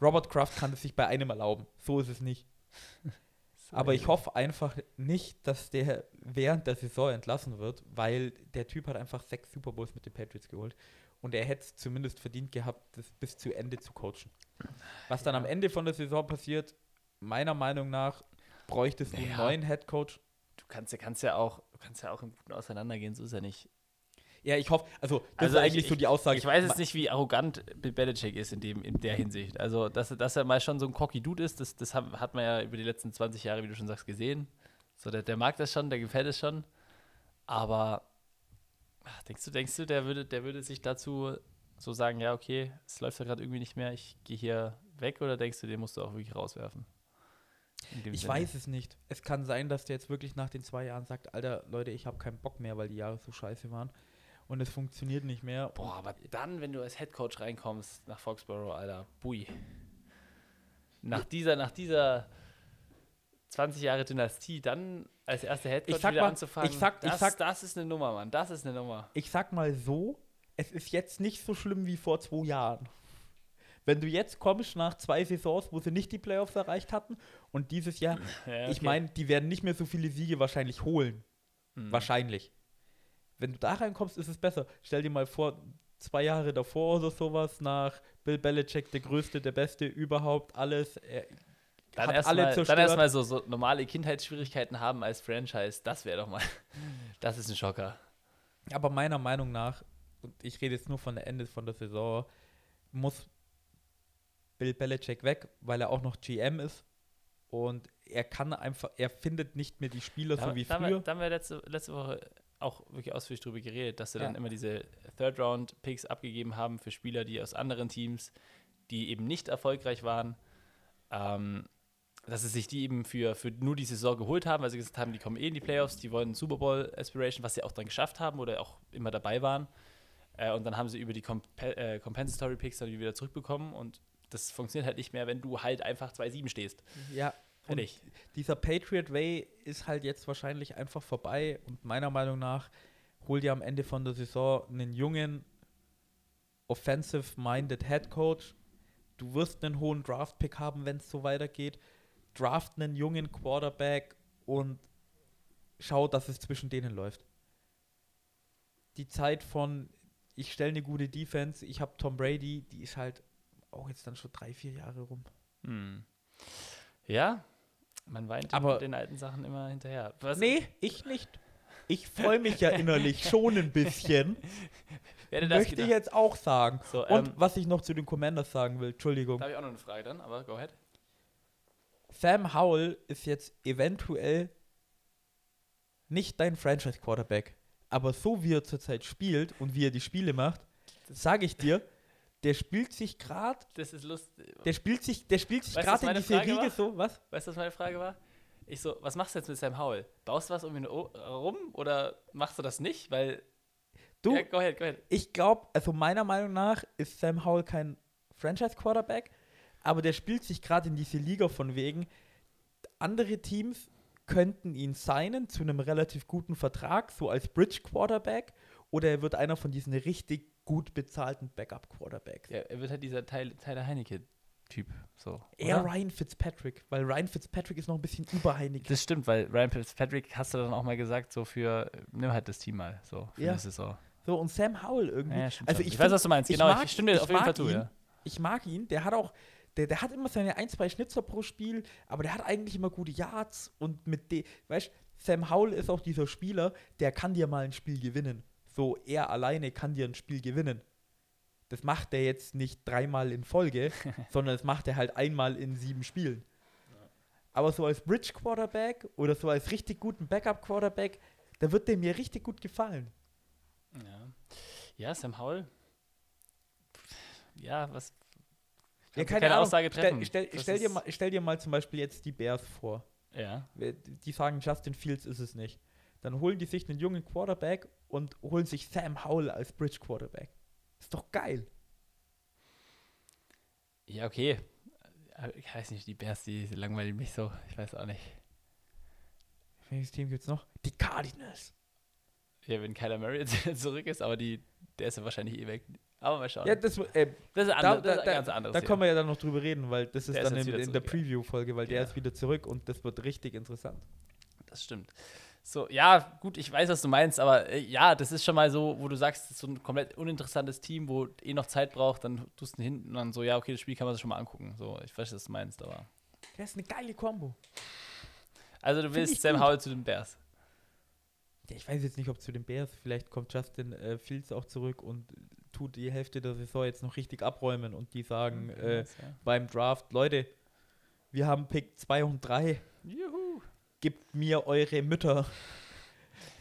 Robert Kraft kann es sich bei einem erlauben. So ist es nicht. Aber ich hoffe einfach nicht, dass der während der Saison entlassen wird, weil der Typ hat einfach sechs Super Bowls mit den Patriots geholt. Und er hätte es zumindest verdient gehabt, das bis zu Ende zu coachen. Was dann am Ende von der Saison passiert, meiner Meinung nach, bräuchtest du einen Ja. neuen Head Coach. Du kannst ja, kannst ja auch, du kannst ja auch im Guten auseinandergehen, so ist ja nicht. Ja, ich hoffe, also das Also ist eigentlich ich- so die Aussage. Ich weiß jetzt nicht, wie arrogant Bill Belichick ist in, dem, in der Hinsicht. Also, dass, er- dass er mal schon so ein cocky Dude ist, das, das hat, man ja über die letzten 20 Jahre, wie du schon sagst, gesehen. So, der, der mag das schon, der gefällt es schon. Aber ach, denkst du, denkst du, der würde, der würde sich dazu so sagen, ja, okay, es läuft ja gerade irgendwie nicht mehr, ich gehe hier weg oder denkst du, den musst du auch wirklich rauswerfen? Ich Sinne. weiß es nicht. Es kann sein, dass der jetzt wirklich nach den zwei Jahren sagt, Alter, Leute, ich habe keinen Bock mehr, weil die Jahre so scheiße waren. Und es funktioniert nicht mehr. Boah, aber dann, wenn du als Headcoach reinkommst nach Foxborough, Alter, bui. Nach dieser, nach dieser 20 Jahre Dynastie, dann als erster Headcoach Ich sag wieder mal, anzufangen, ich sag- ich das, sag- das ist eine Nummer, Mann. Das ist eine Nummer. ich sag mal so, es ist jetzt nicht so schlimm wie vor zwei Jahren. Wenn du jetzt kommst nach zwei Saisons, wo sie nicht die Playoffs erreicht hatten und dieses Jahr, Ja, ich okay. meine, die werden nicht mehr so viele Siege wahrscheinlich holen. Hm. Wahrscheinlich. Wenn du da reinkommst, ist es besser. Stell dir mal vor, zwei Jahre davor oder sowas nach Bill Belichick, der Größte, der Beste überhaupt, alles. Er Dann erstmal erstmal so, so normale Kindheitsschwierigkeiten haben als Franchise, das wäre doch mal, das ist ein Schocker. Aber meiner Meinung nach, und ich rede jetzt nur von der Ende von der Saison, muss Bill Belichick weg, weil er auch noch GM ist. Und er kann einfach, er findet nicht mehr die Spieler Da, so wie da, früher. da haben wir letzte, letzte Woche auch wirklich ausführlich drüber geredet, dass sie dann Ja. immer diese Third-Round-Picks abgegeben haben für Spieler, die aus anderen Teams, die eben nicht erfolgreich waren, ähm, dass sie sich die eben für, für nur die Saison geholt haben, weil sie gesagt haben, die kommen eh in die Playoffs, die wollen Super Bowl Aspiration, was sie auch dann geschafft haben oder auch immer dabei waren. Äh, und dann haben sie über die Comp äh, Compensatory Picks dann wieder zurückbekommen und das funktioniert halt nicht mehr, wenn du halt einfach 2-7 stehst. Ja, Fertig. dieser Patriot Way ist halt jetzt wahrscheinlich einfach vorbei. Und meiner Meinung nach holt ihr am Ende von der Saison einen jungen, offensive-minded Head Coach. Du wirst einen hohen Draft-Pick haben, wenn es so weitergeht. Draft einen jungen Quarterback und schau, dass es zwischen denen läuft. Die Zeit von, ich stelle eine gute Defense, ich habe Tom Brady, die ist halt auch jetzt dann schon drei, vier Jahre rum. Hm. Ja, man weint Aber- den alten Sachen immer hinterher. Was, Nee, ich nicht. Ich freue mich ja innerlich schon ein bisschen. Möchte ich gedacht? jetzt auch sagen. So, Und ähm, was ich noch zu den Commanders sagen will, Entschuldigung. da habe ich auch noch eine Frage dann, aber go ahead. Sam Howell ist jetzt eventuell nicht dein Franchise-Quarterback. Aber so wie er zurzeit spielt und wie er die Spiele macht, sage ich dir, der spielt sich gerade, Das ist lustig. der spielt sich, der spielt sich gerade in diese Frage war? so, was? Weißt du, was meine Frage war? Ich so, was machst du jetzt mit Sam Howell? Baust du was um ihn rum oder machst du das nicht? Weil, Du, ja, go ahead, go ahead. ich glaube, also meiner Meinung nach ist Sam Howell kein Franchise-Quarterback, aber der spielt sich gerade in diese Liga von wegen, andere Teams könnten ihn signen zu einem relativ guten Vertrag, so als Bridge-Quarterback, oder er wird einer von diesen richtig gut bezahlten Backup-Quarterbacks. Ja, er wird halt dieser Tyler, Tyler Heinecke-Typ. So, Eher? Ryan Fitzpatrick, weil Ryan Fitzpatrick ist noch ein bisschen über Heineken. Das stimmt, weil Ryan Fitzpatrick hast du dann auch mal gesagt, so für, nimm halt das Team mal, so für Ja. eine Saison. So, und Sam Howell irgendwie. Ja, also ich, ich weiß, find- was du meinst. ich Genau, mag- ich stimme dir ich auf jeden Fall zu, ihn. ja. ich mag ihn, der hat auch, der, der hat immer seine ein, zwei Schnitzer pro Spiel, aber der hat eigentlich immer gute Yards und mit dem, weißt Sam Howell ist auch dieser Spieler, der kann dir mal ein Spiel gewinnen. So, er alleine kann dir ein Spiel gewinnen. Das macht er jetzt nicht dreimal in Folge, sondern das macht er halt einmal in sieben Spielen. Aber so als Bridge Quarterback oder so als richtig guten Backup Quarterback, da wird der mir richtig gut gefallen. Ja. ja, Sam Howell. Ja, was. Ja, du keine Aussage treffen. Stell, stell, stell, dir mal, stell dir mal zum Beispiel jetzt die Bears vor. Ja. Die sagen, Justin Fields ist es nicht. Dann holen die sich einen jungen Quarterback und holen sich Sam Howell als Bridge Quarterback. Ist doch geil. Ja, okay. Aber Ich weiß nicht, die Bears, die langweilen mich so. Ich weiß auch nicht. Welches Team gibt's noch? Die Cardinals. Ja, wenn Kyler Murray jetzt zurück ist, aber die, der ist ja wahrscheinlich eh weg. Aber mal schauen. Ja, das, äh, das ist, ein da, andere, das da, ist ein ganz anderes da Thema. können wir ja dann noch drüber reden, weil das ist Der ist dann jetzt in, in der. Preview-Folge, weil der Ja. ist wieder zurück und das wird richtig interessant. Das stimmt. So, ja, gut, ich weiß, was du meinst, aber äh, ja, das ist schon mal so, wo du sagst, das ist so ein komplett uninteressantes Team, wo eh noch Zeit braucht, dann tust du ihn hinten und dann so, ja, okay, das Spiel kann man sich schon mal angucken. So, ich weiß, was du meinst, aber. Der ist eine geile Kombo. Also, du willst Sam gut. Howell zu den Bears. Ja, ich weiß jetzt nicht, ob zu den Bears, vielleicht kommt Justin äh, Fields auch zurück und tut die Hälfte der Saison jetzt noch richtig abräumen und die sagen äh, ja. beim Draft, Leute, wir haben Pick 2 und 3, Juhu. Gebt mir eure Mütter.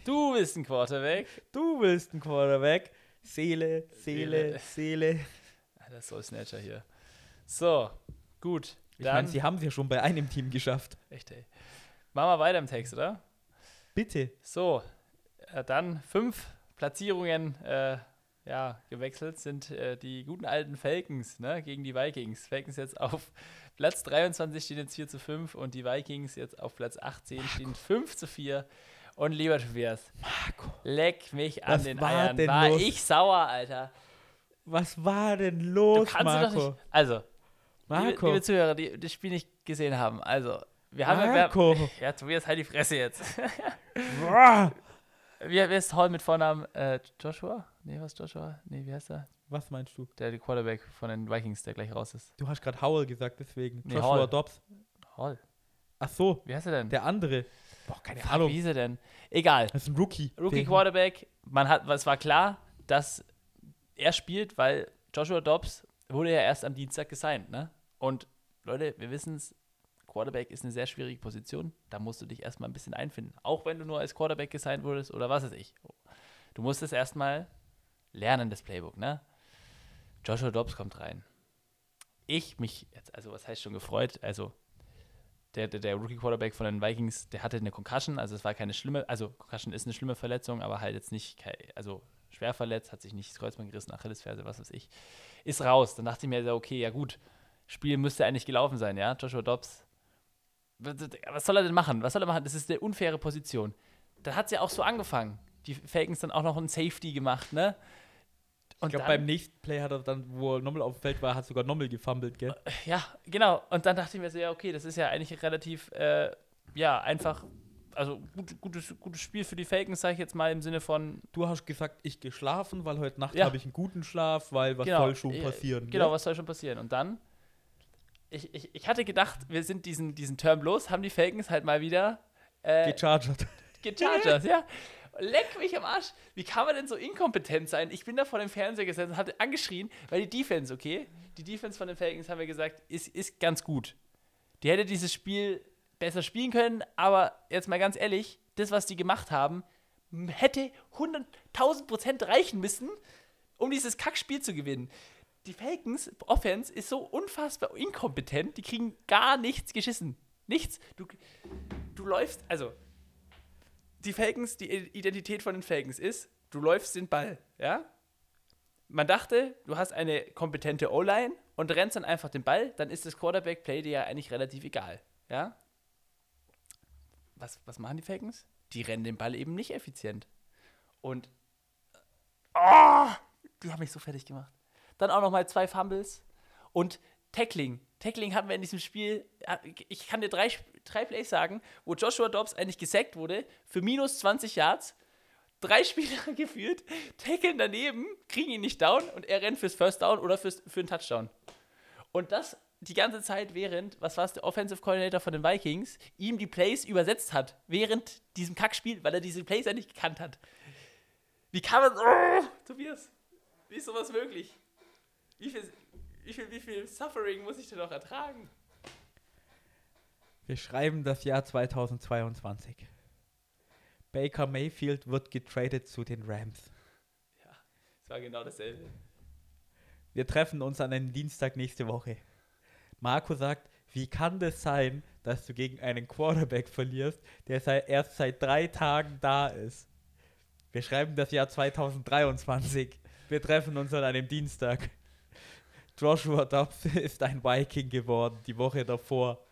Du bist ein Quarterback. Du willst einen Quarterback. Seele, Seele, Seele. Ah, Das ist so Snatcher hier. So, gut. Ich meine, sie haben es ja schon bei einem Team geschafft. echt, ey. Machen wir weiter im Text, oder? Bitte. So, äh, dann fünf Platzierungen äh, ja, gewechselt sind äh, die guten alten Falcons ne, gegen die Vikings. Falcons jetzt auf Platz 23 stehen jetzt 4 zu 5 und die Vikings jetzt auf Platz 18 stehen 5 zu 4. Und lieber Tobias, Marco, leck mich an Was den war Eiern. War los? ich sauer, Alter. was war denn Du los, kannst Marco? doch nicht. Also, liebe, Marco, liebe Zuhörer, die das Spiel nicht gesehen haben, also, wir haben ja. Marco. Ja, Tobias, halt die Fresse jetzt. Wie, wer ist Hall mit Vornamen? Äh, Joshua? Nee, was ist Joshua? Nee, wie heißt er? Was meinst du? Der Quarterback von den Vikings, der gleich raus ist. Du hast gerade Howell gesagt, deswegen. Nee, Joshua Hall. Dobbs. Hall. Ach so, Wie heißt er denn? der andere. Boah, keine Ahnung. Wie hieß er denn? Egal. Das ist ein Rookie. Rookie Quarterback. Man hat, es war klar, dass er spielt, weil Joshua Dobbs wurde ja erst am Dienstag gesigned, ne? Und Leute, wir wissen es, Quarterback ist eine sehr schwierige Position. Da musst du dich erstmal ein bisschen einfinden. Auch wenn du nur als Quarterback gesigned wurdest oder was weiß ich. Du musst es erstmal lernen, das Playbook, ne? Joshua Dobbs kommt rein. Ich mich, jetzt, also was heißt schon gefreut? Also, der, der, der Rookie-Quarterback von den Vikings, der hatte eine Concussion, also es war keine schlimme, also Concussion ist eine schlimme Verletzung, aber halt jetzt nicht, also schwer verletzt, hat sich nicht das Kreuzband gerissen, Achillesferse, was weiß ich. Ist raus. Dann dachte ich mir, okay, ja gut, Spiel müsste eigentlich gelaufen sein, ja? Joshua Dobbs. Was soll er denn machen? Was soll er machen? Das ist eine unfaire Position. Da hat es ja auch so angefangen. Die Falcons dann auch noch einen Safety gemacht, ne? Und ich glaube, beim nächsten Play hat er dann, wo er nochmal auf dem Feld war, hat sogar nochmal gefummelt, gell? Ja, genau. Und dann dachte ich mir so, ja, okay, das ist ja eigentlich relativ, äh, ja, einfach, also gut, gutes, gutes Spiel für die Falcons, sage ich jetzt mal im Sinne von. Du hast gesagt, ich geschlafen, weil heute Nacht ja. habe ich einen guten Schlaf, weil was genau. soll schon äh, passieren? Genau, gell? was soll schon passieren? Und dann, ich, ich, ich hatte gedacht, wir sind diesen, diesen Term los, haben die Falcons halt mal wieder. Äh, gechargert. Gechargert, ja. Leck mich am Arsch. Wie kann man denn so inkompetent sein? Ich bin da vor dem Fernseher gesessen und hatte angeschrien, weil die Defense, okay? Die Defense von den Falcons, haben wir gesagt, ist, ist ganz gut. Die hätte dieses Spiel besser spielen können, aber jetzt mal ganz ehrlich, das, was die gemacht haben, hätte 100.000 Prozent reichen müssen, um dieses Kackspiel zu gewinnen. Die Falcons Offense ist so unfassbar inkompetent, die kriegen gar nichts geschissen. Nichts. Du, du läufst, also die Falcons, die Identität von den Falcons ist, du läufst den Ball, ja? Man dachte, du hast eine kompetente O-Line und rennst dann einfach den Ball, dann ist das Quarterback-Play dir ja eigentlich relativ egal, ja? Was, was machen die Falcons? Die rennen den Ball eben nicht effizient. Und oh, die haben mich so fertig gemacht. Dann auch noch mal zwei Fumbles und Tackling. Tackling hatten wir in diesem Spiel, ich kann dir drei, drei Plays sagen, wo Joshua Dobbs eigentlich gesackt wurde für minus 20 Yards, drei Spieler geführt, tackeln daneben, kriegen ihn nicht down und er rennt fürs First Down oder fürs, für einen Touchdown. Und das die ganze Zeit während, was war es, der Offensive Coordinator von den Vikings, ihm die Plays übersetzt hat, während diesem Kackspiel, weil er diese Plays ja nicht gekannt hat. Wie kann man, oh, Tobias, wie ist sowas möglich? Wie viel, wie viel, wie viel Suffering muss ich denn noch ertragen? Wir schreiben das Jahr 2022. Baker Mayfield wird getradet zu den Rams. Ja, es war genau dasselbe. Wir treffen uns an einem Dienstag nächste Woche. Marco sagt, wie kann das sein, dass du gegen einen Quarterback verlierst, der seit, erst seit drei Tagen da ist? Wir schreiben das Jahr 2023. Wir treffen uns an einem Dienstag. Joshua Dobbs ist ein Viking geworden, die Woche davor.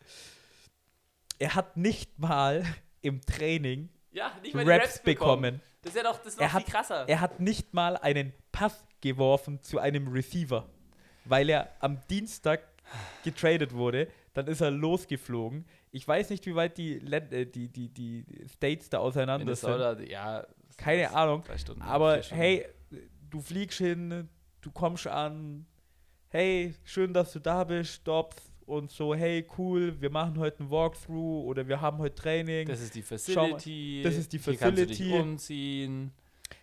Er hat nicht mal im Training ja, nicht mal Raps, Raps bekommen. bekommen. Das ist ja doch, das ist er hat, viel krasser. Er hat nicht mal einen Pass geworfen zu einem Receiver, weil er am Dienstag getradet wurde. Dann ist er losgeflogen. Ich weiß nicht, wie weit die, äh, die, die, die States da auseinander Minnesota, sind. Ja, Keine Ahnung. Stunden, aber hey, du fliegst hin, du kommst an, hey, schön, dass du da bist, Dobbs und so, hey, cool, wir machen heute ein Walkthrough oder wir haben heute Training. Das ist die Facility. das ist die Facility. kannst du dich umziehen.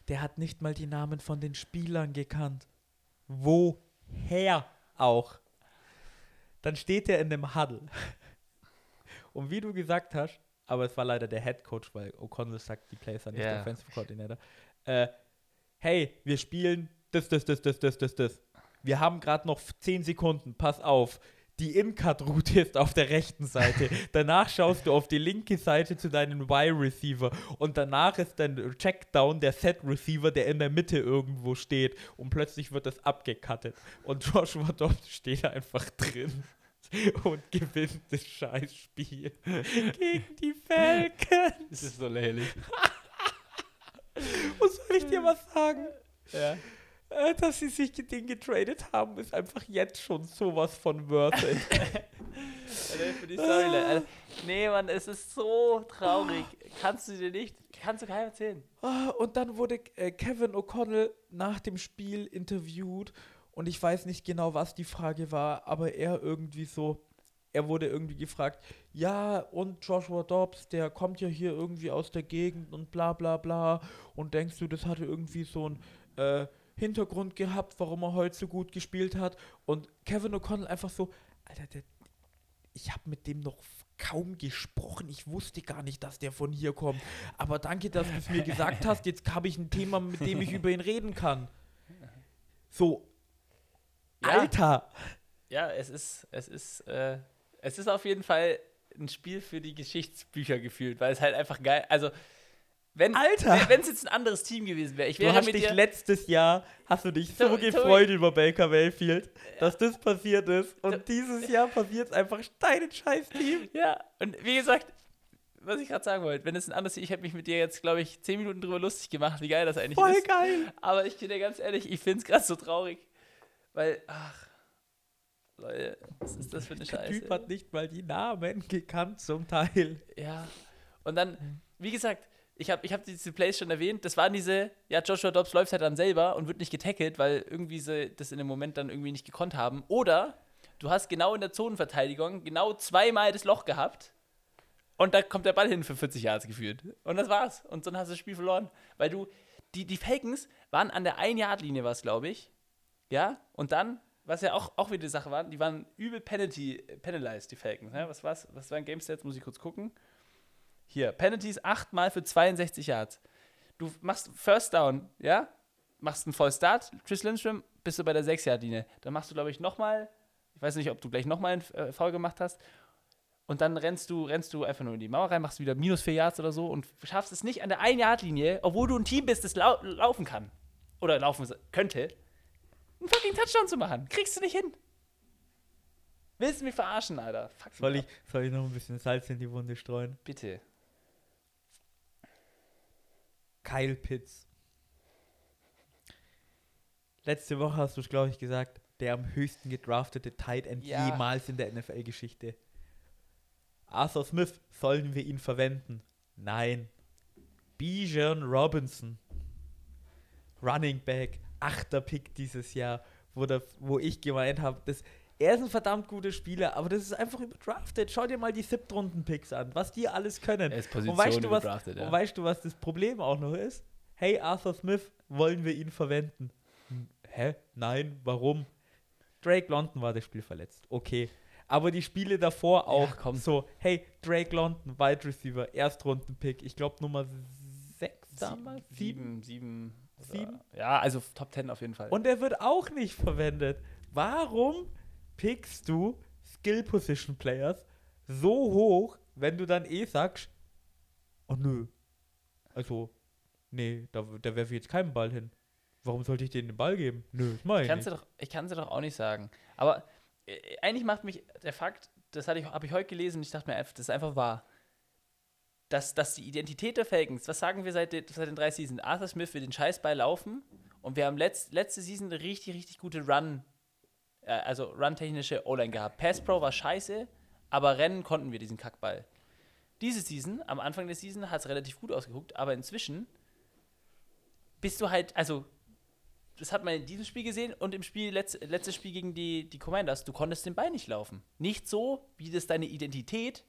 Der hat nicht mal die Namen von den Spielern gekannt. Woher auch? Dann steht er in dem Huddle. Und wie du gesagt hast, aber es war leider der Head Coach, weil O'Connell sagt, die Plays sind nicht yeah. der Offensive Coordinator. Äh, hey, wir spielen das, das, das, das, das, das, das wir haben gerade noch 10 Sekunden, pass auf. Die In-Cut-Route ist auf der rechten Seite. danach schaust du auf die linke Seite zu deinem Y-Receiver. Und danach ist dein Checkdown der Set-Receiver, der in der Mitte irgendwo steht. Und plötzlich wird das abgekattet. Und Joshua Dobbs steht einfach drin und gewinnt das Scheißspiel gegen die Falcons. Das ist so lächerlich. Was soll ich dir was sagen? Ja. Äh, dass sie sich den getradet haben, ist einfach jetzt schon sowas von worth it. für die Storyline. nee, Mann, es ist so traurig. Kannst du dir nicht, kannst du keinem erzählen. Ah, und dann wurde äh, Kevin O'Connell nach dem Spiel interviewt und ich weiß nicht genau, was die Frage war, aber er irgendwie so, er wurde irgendwie gefragt, ja, und Joshua Dobbs, der kommt ja hier irgendwie aus der Gegend und bla bla bla. Und denkst du, das hatte irgendwie so ein äh, Hintergrund gehabt, warum er heute so gut gespielt hat. Und Kevin O'Connell einfach so, Alter, der, ich habe mit dem noch kaum gesprochen. Ich wusste gar nicht, dass der von hier kommt. Aber danke, dass du es mir gesagt hast. Jetzt habe ich ein Thema, mit dem ich über ihn reden kann. So. Ja. Alter! Ja, es ist, es ist, äh, es ist auf jeden Fall ein Spiel für die Geschichtsbücher gefühlt, weil es halt einfach geil, also wenn Alter! wenn es jetzt ein anderes Team gewesen wäre, ich Du wäre hast mit dich dir, letztes Jahr, hast du dich so Tobi, gefreut über Baker Mayfield, dass das passiert ist. Und dieses Jahr passiert es einfach dein scheiß Team. ja, und wie gesagt, was ich gerade sagen wollte, wenn es ein anderes Team, ich hätte mich mit dir jetzt, glaube ich, zehn Minuten drüber lustig gemacht, wie geil das eigentlich Voll ist. geil. Aber ich bin dir ganz ehrlich, ich finde es gerade so traurig, weil, ach, Leute, was ist das für eine Der Scheiße? Typ hat nicht mal die Namen gekannt zum Teil. Ja. Und dann, wie gesagt, ich habe ich hab diese Plays schon erwähnt, das waren diese, ja, Joshua Dobbs läuft halt dann selber und wird nicht getackelt, weil irgendwie sie das in dem Moment dann irgendwie nicht gekonnt haben. Oder du hast genau in der Zonenverteidigung genau zweimal das Loch gehabt und da kommt der Ball hin für 40 Yards geführt. Und das war's. Und dann hast du das Spiel verloren. Weil du, die, die Falcons waren an der 1-Yard-Linie, was glaube ich. Ja, und dann, was ja auch, auch wieder die Sache war, die waren übel penalty, penalized, die Falcons. Ja, was war's? Was waren Game Stats? Muss ich kurz gucken. Hier, Penalties achtmal für 62 Yards. Du machst First Down, ja? Machst einen Voll Start, Chris Lindstrom, bist du bei der 6-Yard-Linie. Dann machst du, glaube ich, nochmal, ich weiß nicht, ob du gleich nochmal einen äh, Foul gemacht hast. Und dann rennst du, rennst du einfach nur in die Mauer rein, machst wieder minus 4 Yards oder so und schaffst es nicht an der 1-Yard-Linie, obwohl du ein Team bist, das lau laufen kann. Oder laufen könnte, einen fucking Touchdown zu machen. Kriegst du nicht hin. Willst du mich verarschen, Alter? Fuck Soll ich, soll ich noch ein bisschen Salz in die Wunde streuen? Bitte. Kyle Pitts. Letzte Woche hast du es, glaube ich, gesagt, der am höchsten gedraftete Tight End Ja. jemals in der NFL-Geschichte. Arthur Smith, sollen wir ihn verwenden? Nein. Bijan Robinson. Running Back, achter Pick dieses Jahr, wo, der, wo ich gemeint habe, das, er ist ein verdammt guter Spieler, aber das ist einfach überdraftet. Schau dir mal die Siebtrunden-Picks an, was die alles können. Er ist und Position weißt, du, was, ja. und weißt du, was das Problem auch noch ist? Hey, Arthur Smith, wollen wir ihn verwenden? Hm, Hä? Nein, warum? Drake London war das Spiel verletzt. Okay. Aber die Spiele davor auch komm. so, hey, Drake London, Wide Receiver, Erstrunden-Pick, ich glaube Nummer 6 damals? Sieben? Sieben, sieben. oder- Sieben? Ja, also Top 10 auf jeden Fall. Und er wird auch nicht verwendet. Warum pickst du Skill Position Players so hoch, wenn du dann eh sagst, oh nö, also, nee, da, da werfe ich jetzt keinen Ball hin. Warum sollte ich denen den Ball geben? Nö, das mach ich du doch, ich kann es dir doch auch nicht sagen. Aber äh, eigentlich macht mich der Fakt, das hatte ich, habe ich heute gelesen, ich dachte mir, einfach, das ist einfach wahr. Dass, dass die Identität der Falcons, was sagen wir seit, den- seit den drei Seasons? Arthur Smith will den Scheißball laufen und wir haben letzt, letzte Season eine richtig, richtig gute Run, also Run-technische O-Line gehabt. Pass Pro war scheiße, aber rennen konnten wir diesen Kackball. Diese Season, am Anfang der Season, hat es relativ gut ausgeguckt, aber inzwischen bist du halt, also das hat man in diesem Spiel gesehen und im Spiel, letz, letztes Spiel gegen die, die Commanders, du konntest den Ball nicht laufen. Nicht so, wie das deine Identität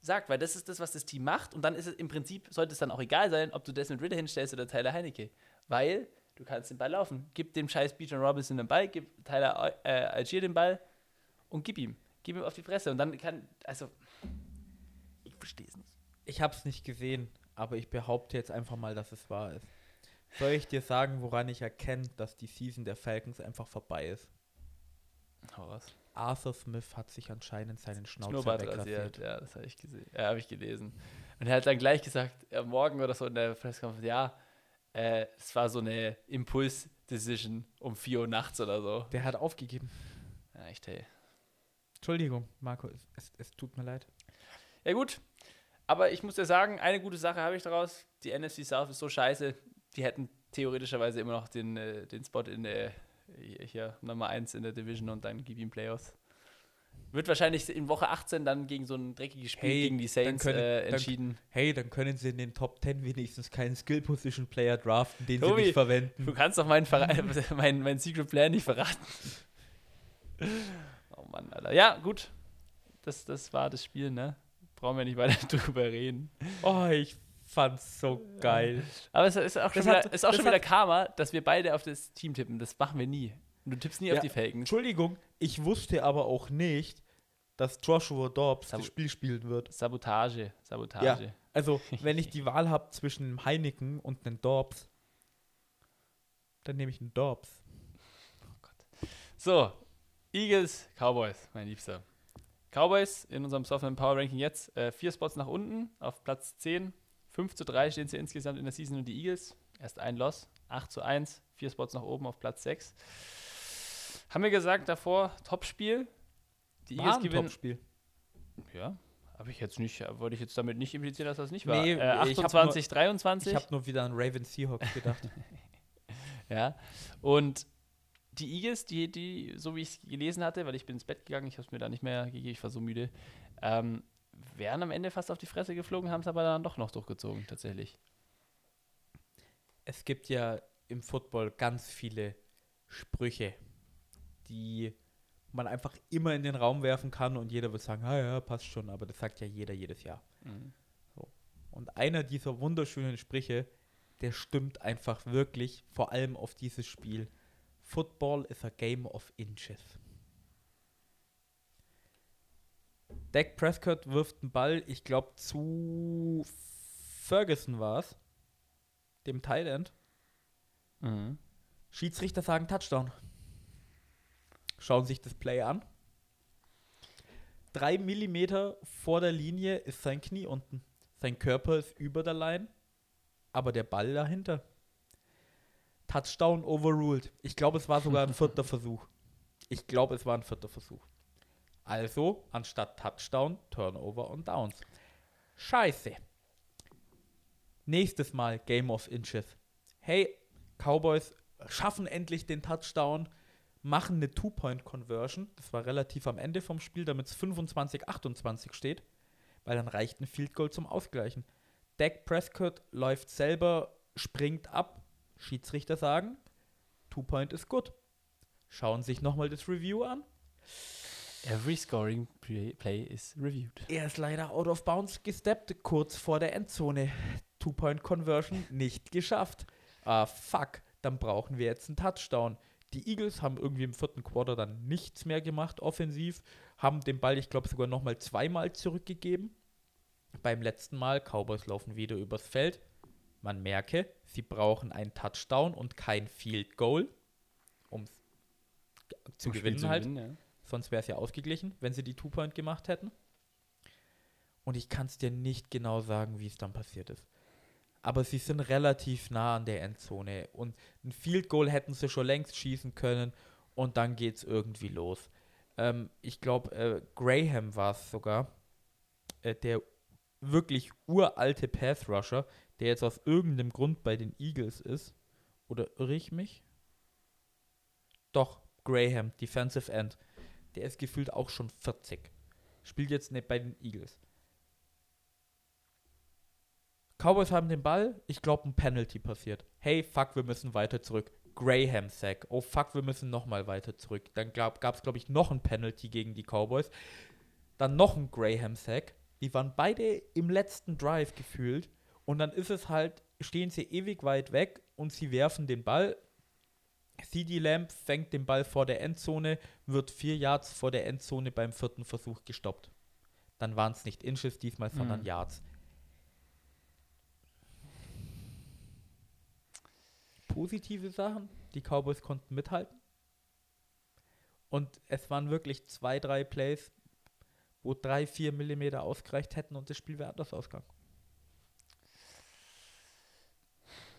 sagt, weil das ist das, was das Team macht und dann ist es im Prinzip, sollte es dann auch egal sein, ob du Desmond Ritter hinstellst oder Tyler Heinecke, weil du kannst den Ball laufen. Gib dem scheiß Bijan Robinson den Ball, gib Tyler äh, Algier den Ball und gib ihm. Gib ihm auf die Fresse und dann kann, also, ich verstehe es nicht. Ich hab's nicht gesehen, aber ich behaupte jetzt einfach mal, dass es wahr ist. Soll ich dir sagen, woran ich erkenne, dass die Season der Falcons einfach vorbei ist? Hau raus. Arthur Smith hat sich anscheinend seinen Schnauzer wegrasiert. rasiert, ja, das habe ich gesehen. Ja, habe ich gelesen. Und er hat dann gleich gesagt, äh, morgen oder so in der Pressekonferenz, ja, äh, es war so eine Impuls-Decision um 4 Uhr nachts oder so. Der hat aufgegeben. Ja, echt, hey. Entschuldigung, Marco, es, es, tut mir leid. Ja, gut. Aber ich muss dir sagen, eine gute Sache habe ich daraus. Die NFC South ist so scheiße, die hätten theoretischerweise immer noch den, äh, den Spot in der, hier, Nummer 1 in der Division und dann gib ihm Playoffs. Wird wahrscheinlich in Woche 18 dann gegen so ein dreckiges Spiel Hey, gegen die dann Saints können- äh, dann- entschieden. Hey, dann können sie in den Top 10 wenigstens keinen Skill-Position-Player draften, den Tobi, sie nicht verwenden. Du kannst doch meinen mein, mein Secret Plan nicht verraten. Oh Mann, Alter. Ja, gut. Das, das war das Spiel, ne? Brauchen wir nicht weiter drüber reden. Oh, ich fand's so geil. Aber es ist auch schon, Das wieder, hat- ist auch schon hat- wieder Karma, dass wir beide auf das Team tippen. Das machen wir nie. Und du tippst nie Ja, auf die Falcons. Entschuldigung, ich wusste aber auch nicht, dass Joshua Dobbs Sab- das Spiel spielen wird. Sabotage, Sabotage. Also, wenn ich die Wahl habe zwischen einem Heineken und einem Dobbs, dann nehme ich einen Dobbs. So, Eagles, Cowboys, mein Liebster. Cowboys in unserem Software Power Ranking jetzt äh, vier Spots nach unten auf Platz 10. 5 zu 3 stehen sie insgesamt in der Season und die Eagles. Erst ein Loss, 8 zu 1, vier Spots nach oben auf Platz 6. Haben wir gesagt davor, Topspiel. Die Eagles gewinnen. Topspiel. Ja, habe ich jetzt nicht, wollte ich jetzt damit nicht implizieren, dass das nicht war. Nee, äh, ich hab 28, Ich 23. habe nur wieder an Raven Seahawks gedacht. Ja. Und die Eagles, die, die, so wie ich es gelesen hatte, weil ich bin ins Bett gegangen, ich habe es mir da nicht mehr gegeben, ich war so müde, ähm, wären am Ende fast auf die Fresse geflogen, haben es aber dann doch noch durchgezogen, tatsächlich. es gibt ja im Football ganz viele Sprüche, die man einfach immer in den Raum werfen kann und jeder wird sagen, ah ja, passt schon, aber das sagt ja jeder jedes Jahr. Und einer dieser wunderschönen Sprüche, der stimmt einfach wirklich, vor allem auf dieses Spiel. Football is a game of inches. Dak Prescott wirft einen Ball, ich glaube zu Ferguson war es, dem Tight End. Mhm. Schiedsrichter sagen Touchdown. Schauen sich das Play an. Drei Millimeter vor der Linie ist sein Knie unten. Sein Körper ist über der Line, aber der Ball dahinter. Touchdown overruled. Ich glaube, es war sogar ein vierter Versuch. Ich glaube, es war ein vierter Versuch. Also, anstatt Touchdown, Turnover und Downs. Scheiße. Nächstes Mal Game of Inches. Hey, Cowboys schaffen endlich den Touchdown, machen eine Two-Point-Conversion. Das war relativ am Ende vom Spiel, damit es 25-28 steht, weil dann reicht ein Field Goal zum Ausgleichen. Dak Prescott läuft selber, springt ab. Schiedsrichter sagen, Two-Point ist gut. Schauen sich nochmal das Review an. Every scoring play, is reviewed. Er ist leider out of bounds gesteppt, kurz vor der Endzone. Two-Point-Conversion nicht geschafft. Ah, fuck, dann brauchen wir jetzt einen Touchdown. Die Eagles haben irgendwie im vierten Quarter dann nichts mehr gemacht, offensiv, haben den Ball, ich glaube, sogar nochmal zweimal zurückgegeben. Beim letzten Mal, Cowboys laufen wieder übers Feld. Man merke, sie brauchen einen Touchdown und kein Field Goal, um zu Um gewinnen halt. gewinnen, Sonst wäre es ja ausgeglichen, wenn sie die Two-Point gemacht hätten. Und ich kann es dir nicht genau sagen, wie es dann passiert ist. Aber sie sind relativ nah an der Endzone. Und ein Field Goal hätten sie schon längst schießen können. Und dann geht es irgendwie los. Ähm, ich glaube, äh, Graham war es sogar. Äh, der wirklich uralte Path Rusher, der jetzt aus irgendeinem Grund bei den Eagles ist. Oder irre ich mich? Doch, Graham, Defensive End. Der ist gefühlt auch schon 40. Spielt jetzt nicht bei den Eagles. Cowboys haben den Ball. Ich glaube, ein Penalty passiert. Hey, fuck, wir müssen weiter zurück. Graham Sack. Oh, fuck, wir müssen nochmal weiter zurück. Dann gab es, glaube ich, noch ein Penalty gegen die Cowboys. Dann noch ein Graham Sack. Die waren beide im letzten Drive gefühlt. Und dann ist es halt, stehen sie ewig weit weg und sie werfen den Ball. CD Lamb fängt den Ball vor der Endzone, wird vier Yards vor der Endzone beim vierten Versuch gestoppt. Dann waren es nicht Inches diesmal, sondern Mhm. Yards. Positive Sachen, die Cowboys konnten mithalten. Und es waren wirklich zwei, drei Plays, wo drei, vier Millimeter ausgereicht hätten und das Spiel wäre anders ausgegangen.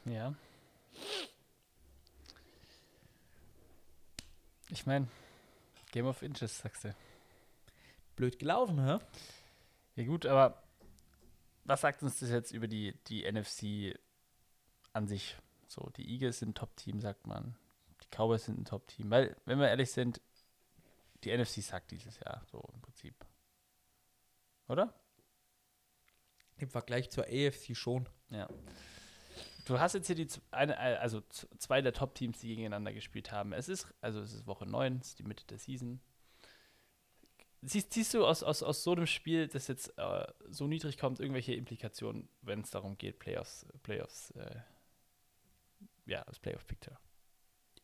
Ja. Ich meine, Game of Inches, sagst du. Blöd gelaufen, hä? Ja gut, aber was sagt uns das jetzt über die, die NFC an sich? So, die Eagles sind ein Top-Team, sagt man. Die Cowboys sind ein Top-Team. Weil, wenn wir ehrlich sind, die NFC sagt dieses Jahr, so im Prinzip. Oder? Im Vergleich zur AFC schon. Ja. Du hast jetzt hier die eine, äh, also zwei der Top-Teams, die gegeneinander gespielt haben. Es ist, also es ist Woche 9, es ist die Mitte der Season. Siehst, siehst du aus, aus, aus so einem Spiel, das jetzt äh, so niedrig kommt, irgendwelche Implikationen, wenn es darum geht, Playoffs, Playoffs, äh, ja, das Playoff-Picture?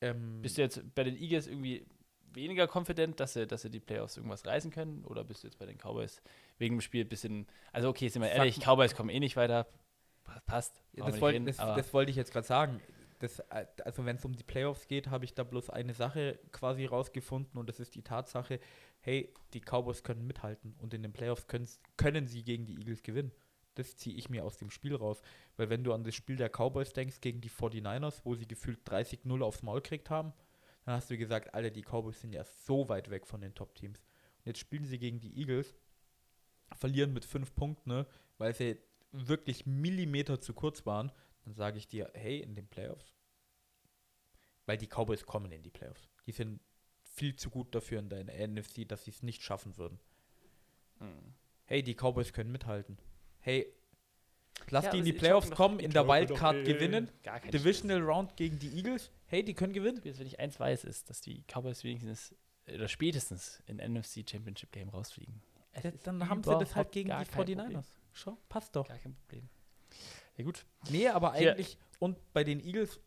Ähm, Bist du jetzt bei den Eagles irgendwie, weniger confident, dass sie, dass sie die Playoffs irgendwas reißen können? Oder bist du jetzt bei den Cowboys wegen dem Spiel ein bisschen. Also, okay, sind wir ehrlich, Cowboys kommen eh nicht weiter. Pa- Passt. Das, wollt, reden, das, das wollte ich jetzt gerade sagen. Das, äh, also wenn es um die Playoffs geht, habe ich da bloß eine Sache quasi rausgefunden und das ist die Tatsache, hey, die Cowboys können mithalten und in den Playoffs können sie gegen die Eagles gewinnen. Das ziehe ich mir aus dem Spiel raus. Weil wenn du an das Spiel der Cowboys denkst gegen die 49ers, wo sie gefühlt 30-0 aufs Maul gekriegt haben, dann hast du gesagt, Alter, die Cowboys sind ja so weit weg von den Top-Teams. Und jetzt spielen sie gegen die Eagles, verlieren mit fünf Punkten, ne, weil sie wirklich Millimeter zu kurz waren, dann sage ich dir, hey, in den Playoffs, weil die Cowboys kommen in die Playoffs. Die sind viel zu gut dafür in der NFC, dass sie es nicht schaffen würden. Hm. Hey, die Cowboys können mithalten. Hey, lass Ja, die in aber die Playoffs kommen, in der schaffen doch, Wildcard äh, gewinnen, Divisional Round gegen die Eagles. Hey, die können gewinnen. Wenn ich eins weiß, ist, dass die Cowboys wenigstens oder spätestens in NFC Championship Game rausfliegen. Ja, Dann haben sie das halt gegen die kein 49ers. Problem. Schau, passt doch. Gar kein Problem. Ja gut. Nee, aber Hier- eigentlich, und bei den Eagles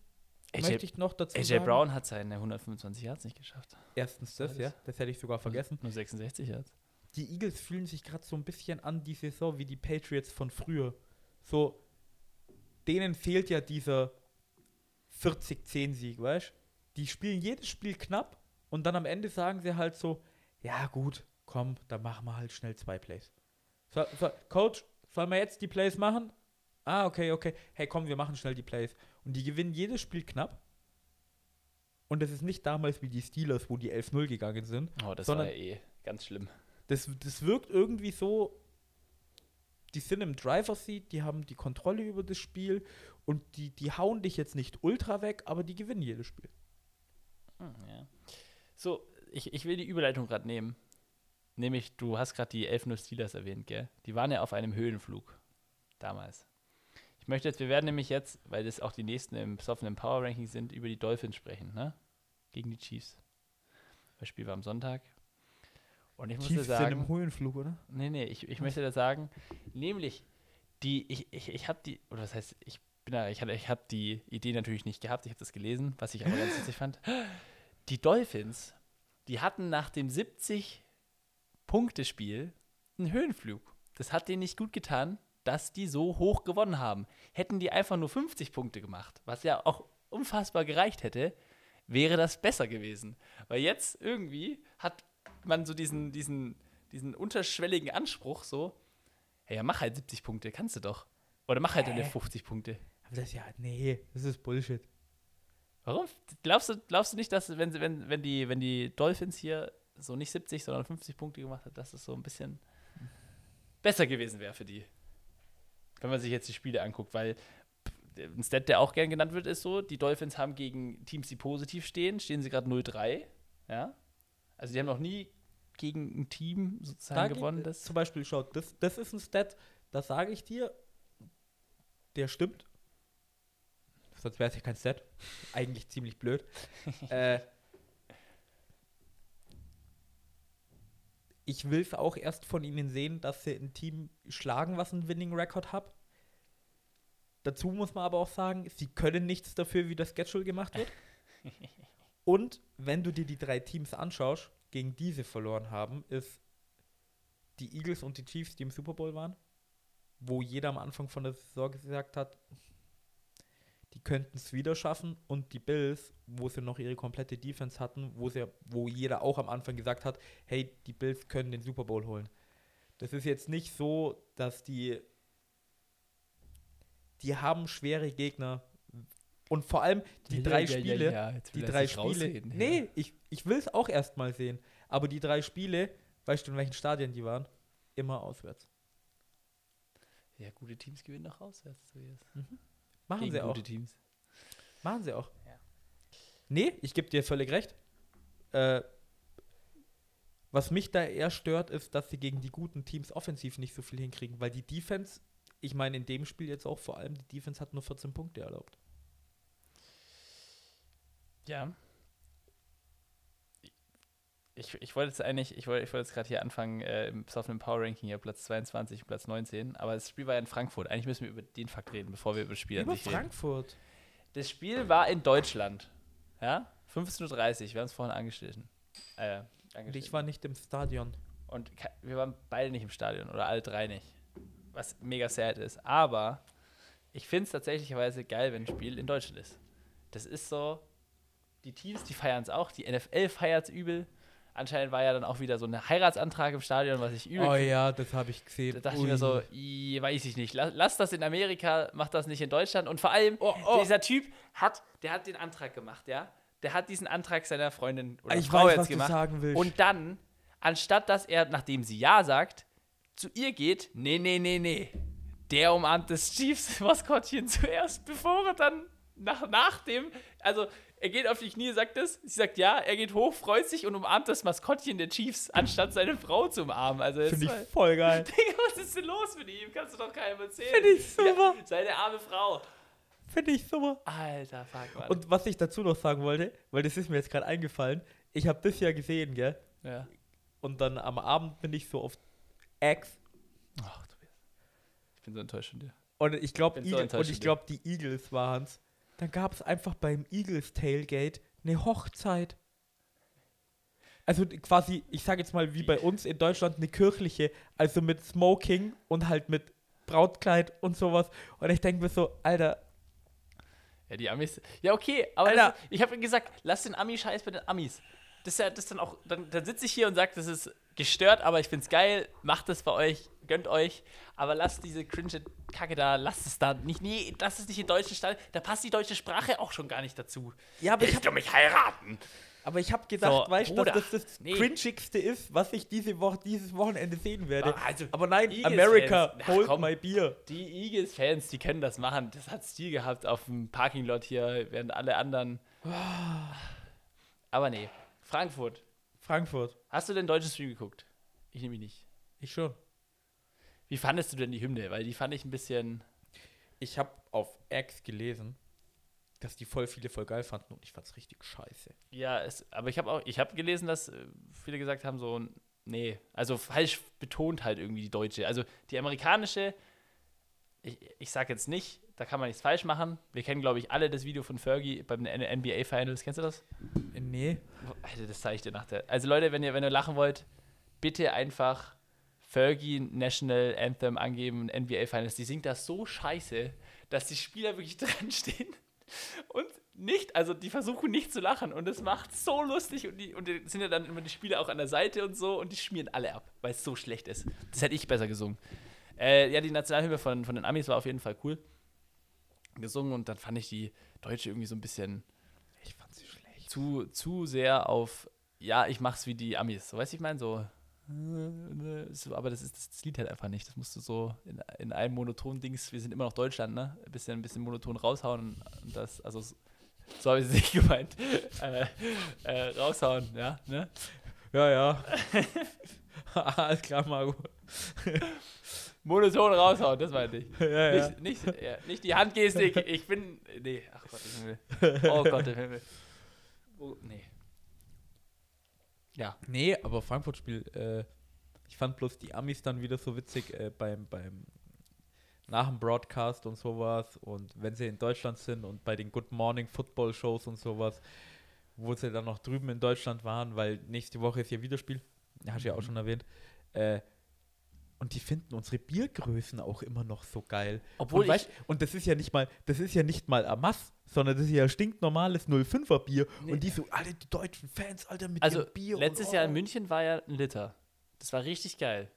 AJ, möchte ich noch dazu AJ sagen, Brown hat seine 125 Yards nicht geschafft. erstens das, ja, das hätte ich sogar vergessen. Nur 66 Yards. Die Eagles fühlen sich gerade so ein bisschen an die Saison wie die Patriots von früher. So, denen fehlt ja dieser 40-10-Sieg, weißt du? Die spielen jedes Spiel knapp und dann am Ende sagen sie halt so, ja gut, komm, dann machen wir halt schnell zwei Plays. So, so, Coach, sollen wir jetzt die Plays machen? Ah, okay, okay. Hey, komm, wir machen schnell die Plays. Und die gewinnen jedes Spiel knapp. Und das ist nicht damals wie die Steelers, wo die 11-0 gegangen sind, Oh, das Sondern- war ja eh ganz schlimm. Das, das wirkt irgendwie so, die sind im Driver-Seat, die haben die Kontrolle über das Spiel und die, die hauen dich jetzt nicht ultra weg, aber die gewinnen jedes Spiel. Hm, ja. So, ich, ich will die Überleitung gerade nehmen. Nämlich, du hast gerade die 11 Steelers erwähnt, gell? Die waren ja auf einem Höhenflug damals. Ich möchte jetzt, wir werden nämlich jetzt, weil das auch die nächsten im besoffenen Power Ranking sind, über die Dolphins sprechen, ne? Gegen die Chiefs. Das Spiel war am Sonntag. Und ich muss sagen, Höhenflug, oder? Nee, nee, ich, ich möchte da sagen, nämlich, die, ich, ich, ich habe die, oder was heißt, ich bin da, ich hatte, ich habe die Idee natürlich nicht gehabt, ich habe das gelesen, was ich aber ganz witzig fand. Die Dolphins, die hatten nach dem 70-Punkte-Spiel einen Höhenflug. Das hat denen nicht gut getan, dass die so hoch gewonnen haben. Hätten die einfach nur 50 Punkte gemacht, was ja auch unfassbar gereicht hätte, wäre das besser gewesen. Weil jetzt irgendwie hat man so diesen, diesen, diesen unterschwelligen Anspruch, so, hey, ja, mach halt 70 Punkte, kannst du doch. Oder mach halt deine Hä? 50 Punkte. Aber das ja, nee, das ist Bullshit. Warum? Glaubst du, glaubst du nicht, dass, wenn, wenn, wenn, die, wenn die Dolphins hier so nicht 70, sondern 50 Punkte gemacht hat, dass es so ein bisschen besser gewesen wäre für die? Wenn man sich jetzt die Spiele anguckt, weil ein Stat, der auch gern genannt wird, ist so, die Dolphins haben gegen Teams, die positiv stehen, stehen sie gerade 0-3. Ja? Also die haben noch nie gegen ein Team sozusagen Da gewonnen, das Zum Beispiel, schaut, das, das ist ein Stat, das sage ich dir, der stimmt. Sonst wäre es ja kein Stat. Eigentlich ziemlich blöd. äh, ich will es auch erst von ihnen sehen, dass sie ein Team schlagen, was einen Winning Record hat. Dazu muss man aber auch sagen, sie können nichts dafür, wie das Schedule gemacht wird. Und wenn du dir die drei Teams anschaust, gegen die sie verloren haben, ist die Eagles und die Chiefs, die im Super Bowl waren, wo jeder am Anfang von der Saison gesagt hat, die könnten es wieder schaffen und die Bills, wo sie noch ihre komplette Defense hatten, wo, sie, wo jeder auch am Anfang gesagt hat, hey, die Bills können den Super Bowl holen. Das ist jetzt nicht so, dass die die haben schwere Gegner und vor allem die Ja, drei ja, Spiele, ja, die drei Spiele. rausreden, ja. Nee, ich, ich will es auch erstmal sehen. Aber die drei Spiele, weißt du, in welchen Stadien die waren? Immer auswärts. Ja, gute Teams gewinnen auch auswärts. So jetzt. Machen Gegen sie auch. gute Teams. Machen sie auch. Ja. Nee, ich gebe dir völlig recht. Äh, was mich da eher stört, ist, dass sie gegen die guten Teams offensiv nicht so viel hinkriegen, weil die Defense, ich meine in dem Spiel jetzt auch vor allem, die Defense hat nur 14 Punkte erlaubt. Ja. Ich, ich wollte jetzt eigentlich, ich wollte, ich wollte jetzt gerade hier anfangen, äh, im besoffenen Power Ranking hier Platz 22 und Platz 19, aber das Spiel war ja in Frankfurt. Eigentlich müssen wir über den Fakt reden, bevor wir über das Spiel an Über sich reden. Frankfurt. Das Spiel war in Deutschland. Ja? 15.30 Uhr, wir haben es vorhin angeschnitten. Äh, Und Dankeschön. ich war nicht im Stadion. Und wir waren beide nicht im Stadion oder alle drei nicht. Was mega sad ist. Aber ich finde es tatsächlicherweise geil, wenn ein Spiel in Deutschland ist. Das ist so, die Teams, die feiern es auch. Die NFL feiert es übel. Anscheinend war ja dann auch wieder so ein Heiratsantrag im Stadion, was ich übel Oh ja, das habe ich gesehen. Da dachte Ui. ich mir so, i, weiß ich nicht. Lass, lass das in Amerika, mach das nicht in Deutschland. Und vor allem, Oh, oh. dieser Typ hat, der hat den Antrag gemacht, ja. Der hat diesen Antrag seiner Freundin oder Ich Frau weiß, jetzt was du gemacht. sagen willst. Und dann, anstatt dass er, nachdem sie Ja sagt, zu ihr geht, nee, nee, nee, nee. Der umarmt das Chiefs-Maskottchen zuerst, bevor er dann nach, nach dem, also er geht auf die Knie, sagt es, sie sagt ja, er geht hoch, freut sich und umarmt das Maskottchen der Chiefs, anstatt seine Frau zu umarmen. Also Finde ich voll geil. Digga, was ist denn los mit ihm? Kannst du doch keinem erzählen. Finde ich super. Ja, seine arme Frau. Finde ich super. Alter, fuck, Mann. Und was ich dazu noch sagen wollte, weil das ist mir jetzt gerade eingefallen, ich habe das ja gesehen, gell? ja. Und dann am Abend bin ich so auf X Ach, Tobias. Ich bin so enttäuscht von dir. und ich glaube so und ich glaube die Eagles waren's. Dann gab es einfach beim Eagles Tailgate eine Hochzeit. Also quasi, ich sage jetzt mal wie bei uns in Deutschland eine kirchliche, also mit Smoking und halt mit Brautkleid und sowas. Und ich denke mir so, Alter, Ja, die Amis. Ja, okay, aber Alter. das, ich habe gesagt, lass den Ami-Scheiß bei den Amis. Das ist ja das dann auch, dann, dann sitze ich hier und sage, das ist gestört, aber ich find's geil, macht es bei euch, gönnt euch, aber lasst diese cringe Kacke da, lasst es da nicht, nee, lasst es nicht in deutschen Stall, da passt die deutsche Sprache auch schon gar nicht dazu. ja, aber ich Willst du mich heiraten? Aber ich habe gedacht, So, weißt du, dass das das nee. cringigste ist, was ich diese Woche, dieses Wochenende sehen werde. Ah, also, Aber nein, Eagles-Fans, America, ach, hold komm. my beer. Die Eagles-Fans, die können das machen. Das hat Stil gehabt auf dem Parkinglot hier, während alle anderen. Aber nee. Frankfurt. Frankfurt, Hast du denn deutschen Stream geguckt? Ich nämlich nicht. ich schon. Wie fandest du denn die Hymne? Weil die fand ich ein bisschen. Ich habe auf X gelesen, dass die voll viele voll geil fanden und ich fand's richtig scheiße. Ja, es, aber ich habe auch, ich habe gelesen, dass äh, viele gesagt haben, so, nee, also falsch betont halt irgendwie die deutsche. Also die amerikanische, ich, ich sag jetzt nicht, da kann man nichts falsch machen. Wir kennen, glaube ich, alle das Video von Fergie beim NBA Finals. Kennst du das? Nee. Alter, das zeige ich dir nach der. Also Leute, wenn ihr, wenn ihr lachen wollt, bitte einfach Fergie National Anthem angeben, NBA Finals. Die singt das so scheiße, dass die Spieler wirklich dran stehen und nicht, also die versuchen nicht zu lachen und es macht so lustig und die, und die sind ja dann immer die Spieler auch an der Seite und so und die schmieren alle ab, weil es so schlecht ist. Das hätte ich besser gesungen. Äh, ja, die Nationalhymne von, von den Amis war auf jeden Fall cool gesungen und dann fand ich die deutsche irgendwie so ein bisschen Ich fand sie schlecht. zu, zu sehr auf, ja, ich mach's wie die Amis. So, weißt du, ich meine, so. Aber das ist das Lied halt einfach nicht. Das musst du so in, in einem monotonen Dings, wir sind immer noch Deutschland, ne? Ein bisschen, ein bisschen monoton raushauen und das, also so, habe ich es nicht gemeint. äh, äh, raushauen, ja, ne? Ja, ja. Alles klar, Marco. Monoton raushauen, das meinte ich. Ja, ja. Nicht, nicht, ja, nicht die Handgestik, ich bin. Nee, ach Gott im Himmel. Oh Gott im Himmel. Oh, nee. Ja. Nee, aber Frankfurt-Spiel, äh, ich fand bloß die Amis dann wieder so witzig äh, beim, beim nach dem Broadcast und sowas und wenn sie in Deutschland sind und bei den Good Morning Football Shows und sowas, wo sie dann noch drüben in Deutschland waren, weil nächste Woche ist ja wieder Spiel, hast du ja auch schon erwähnt, äh, und die finden unsere Biergrößen auch immer noch so geil. Obwohl und, ich- weißt, und das ist ja nicht mal, das ist ja nicht mal Amass, sondern das ist ja stinknormales 05er Bier. Nee. Und die so, alle die deutschen Fans, Alter, mit Also, ihrem Bier. letztes und, Jahr oh. in München war ja ein Liter. Das war richtig geil.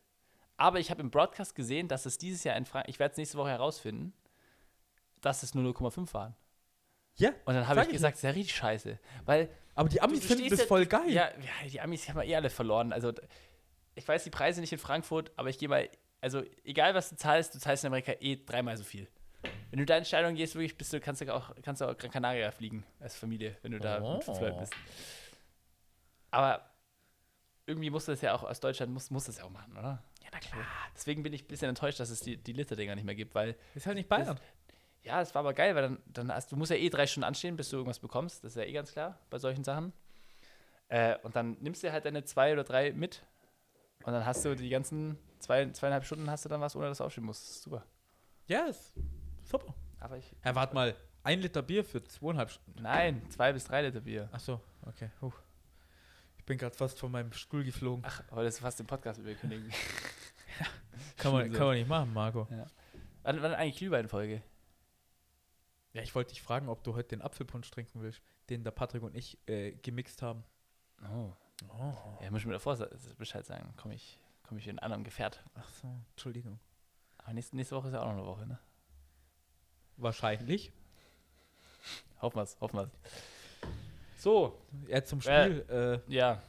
Aber ich habe im Broadcast gesehen, dass es dieses Jahr in Frankreich, ich werde es nächste Woche herausfinden, dass es nur 0,5 waren. Ja, Und dann habe ich gesagt, das ist ja richtig scheiße. Weil aber die Amis finden das ja- voll geil. Ja, ja, die Amis haben wir eh alle verloren. Also, ich weiß die Preise nicht in Frankfurt, aber ich gehe mal, also egal was du zahlst, du zahlst in Amerika eh dreimal so viel. Wenn du da in Stadion gehst, wirklich bist du, kannst du auch, kannst du auch Gran Canaria fliegen als Familie, wenn du da Oh. mit fünf Leuten bist. Aber irgendwie muss das ja auch aus Deutschland, muss, muss das ja auch machen, oder? Ja, na klar. Deswegen bin ich ein bisschen enttäuscht, dass es die, die Liter-Dinger nicht mehr gibt, weil Ist halt nicht Bayern. ja, es war aber geil, weil dann, dann hast du musst ja eh drei Stunden anstehen, bis du irgendwas bekommst. Das ist ja eh ganz klar bei solchen Sachen. Äh, und dann nimmst du halt deine zwei oder drei mit und dann hast du die ganzen zwei, zweieinhalb Stunden hast du dann was, ohne dass du aufstehen musst. Super. Ja, ist super. Aber ich. Herr, warte mal, ein Liter Bier für zweieinhalb Stunden. Nein, zwei bis drei Liter Bier. Ach so, okay. Huh. Ich bin gerade fast von meinem Stuhl geflogen. Ach, heute ist fast den Podcast überkündigen. kann, man, kann man nicht machen, Marco. wann, wann eigentlich Glühweinfolge? Ja, ich wollte dich fragen, ob du heute den Apfelpunsch trinken willst, den der Patrick und ich äh, gemixt haben. Oh. Oh. Ja, muss ich mir davor Bescheid sagen. Komme ich, komm ich in einem anderen Gefährt. Ach so, Entschuldigung. Aber nächste, nächste Woche ist ja auch noch eine Woche, ne? Wahrscheinlich. Hoffen wir's, hoffen wir's. So, Ja, zum Äh, Spiel. ja.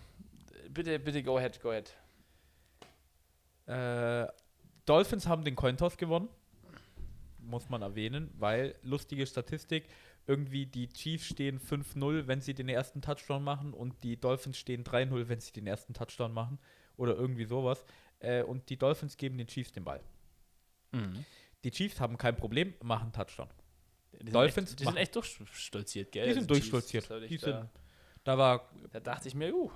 Bitte, bitte, go ahead, go ahead. Äh, äh, Dolphins haben den Cointoss gewonnen. Muss man erwähnen, weil lustige Statistik, irgendwie die Chiefs stehen 5-0, wenn sie den ersten Touchdown machen und die Dolphins stehen 3-0, wenn sie den ersten Touchdown machen. Oder irgendwie sowas. Äh, und die Dolphins geben den Chiefs den Ball. Mhm. Die Chiefs haben kein Problem, machen Touchdown. Die Dolphins echt, die machen- sind echt durchstolziert, gell? Die sind Also durchstolziert. Die echt sind- da, Da war da dachte ich mir, uh,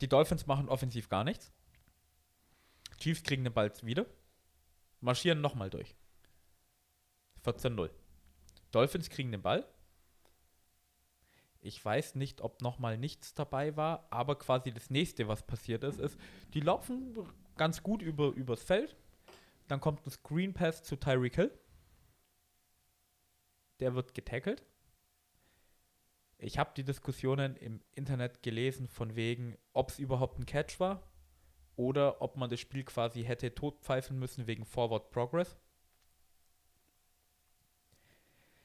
Die Dolphins machen offensiv gar nichts. Chiefs kriegen den Ball wieder. Marschieren nochmal durch. 14-0. Dolphins kriegen den Ball. Ich weiß nicht, ob nochmal nichts dabei war, aber quasi das nächste, was passiert ist, ist, die laufen ganz gut über, übers Feld. Dann kommt ein Screen Pass zu Tyreek Hill. Der wird getackelt. Ich habe die Diskussionen im Internet gelesen, von wegen, ob es überhaupt ein Catch war oder ob man das Spiel quasi hätte totpfeifen müssen wegen Forward Progress.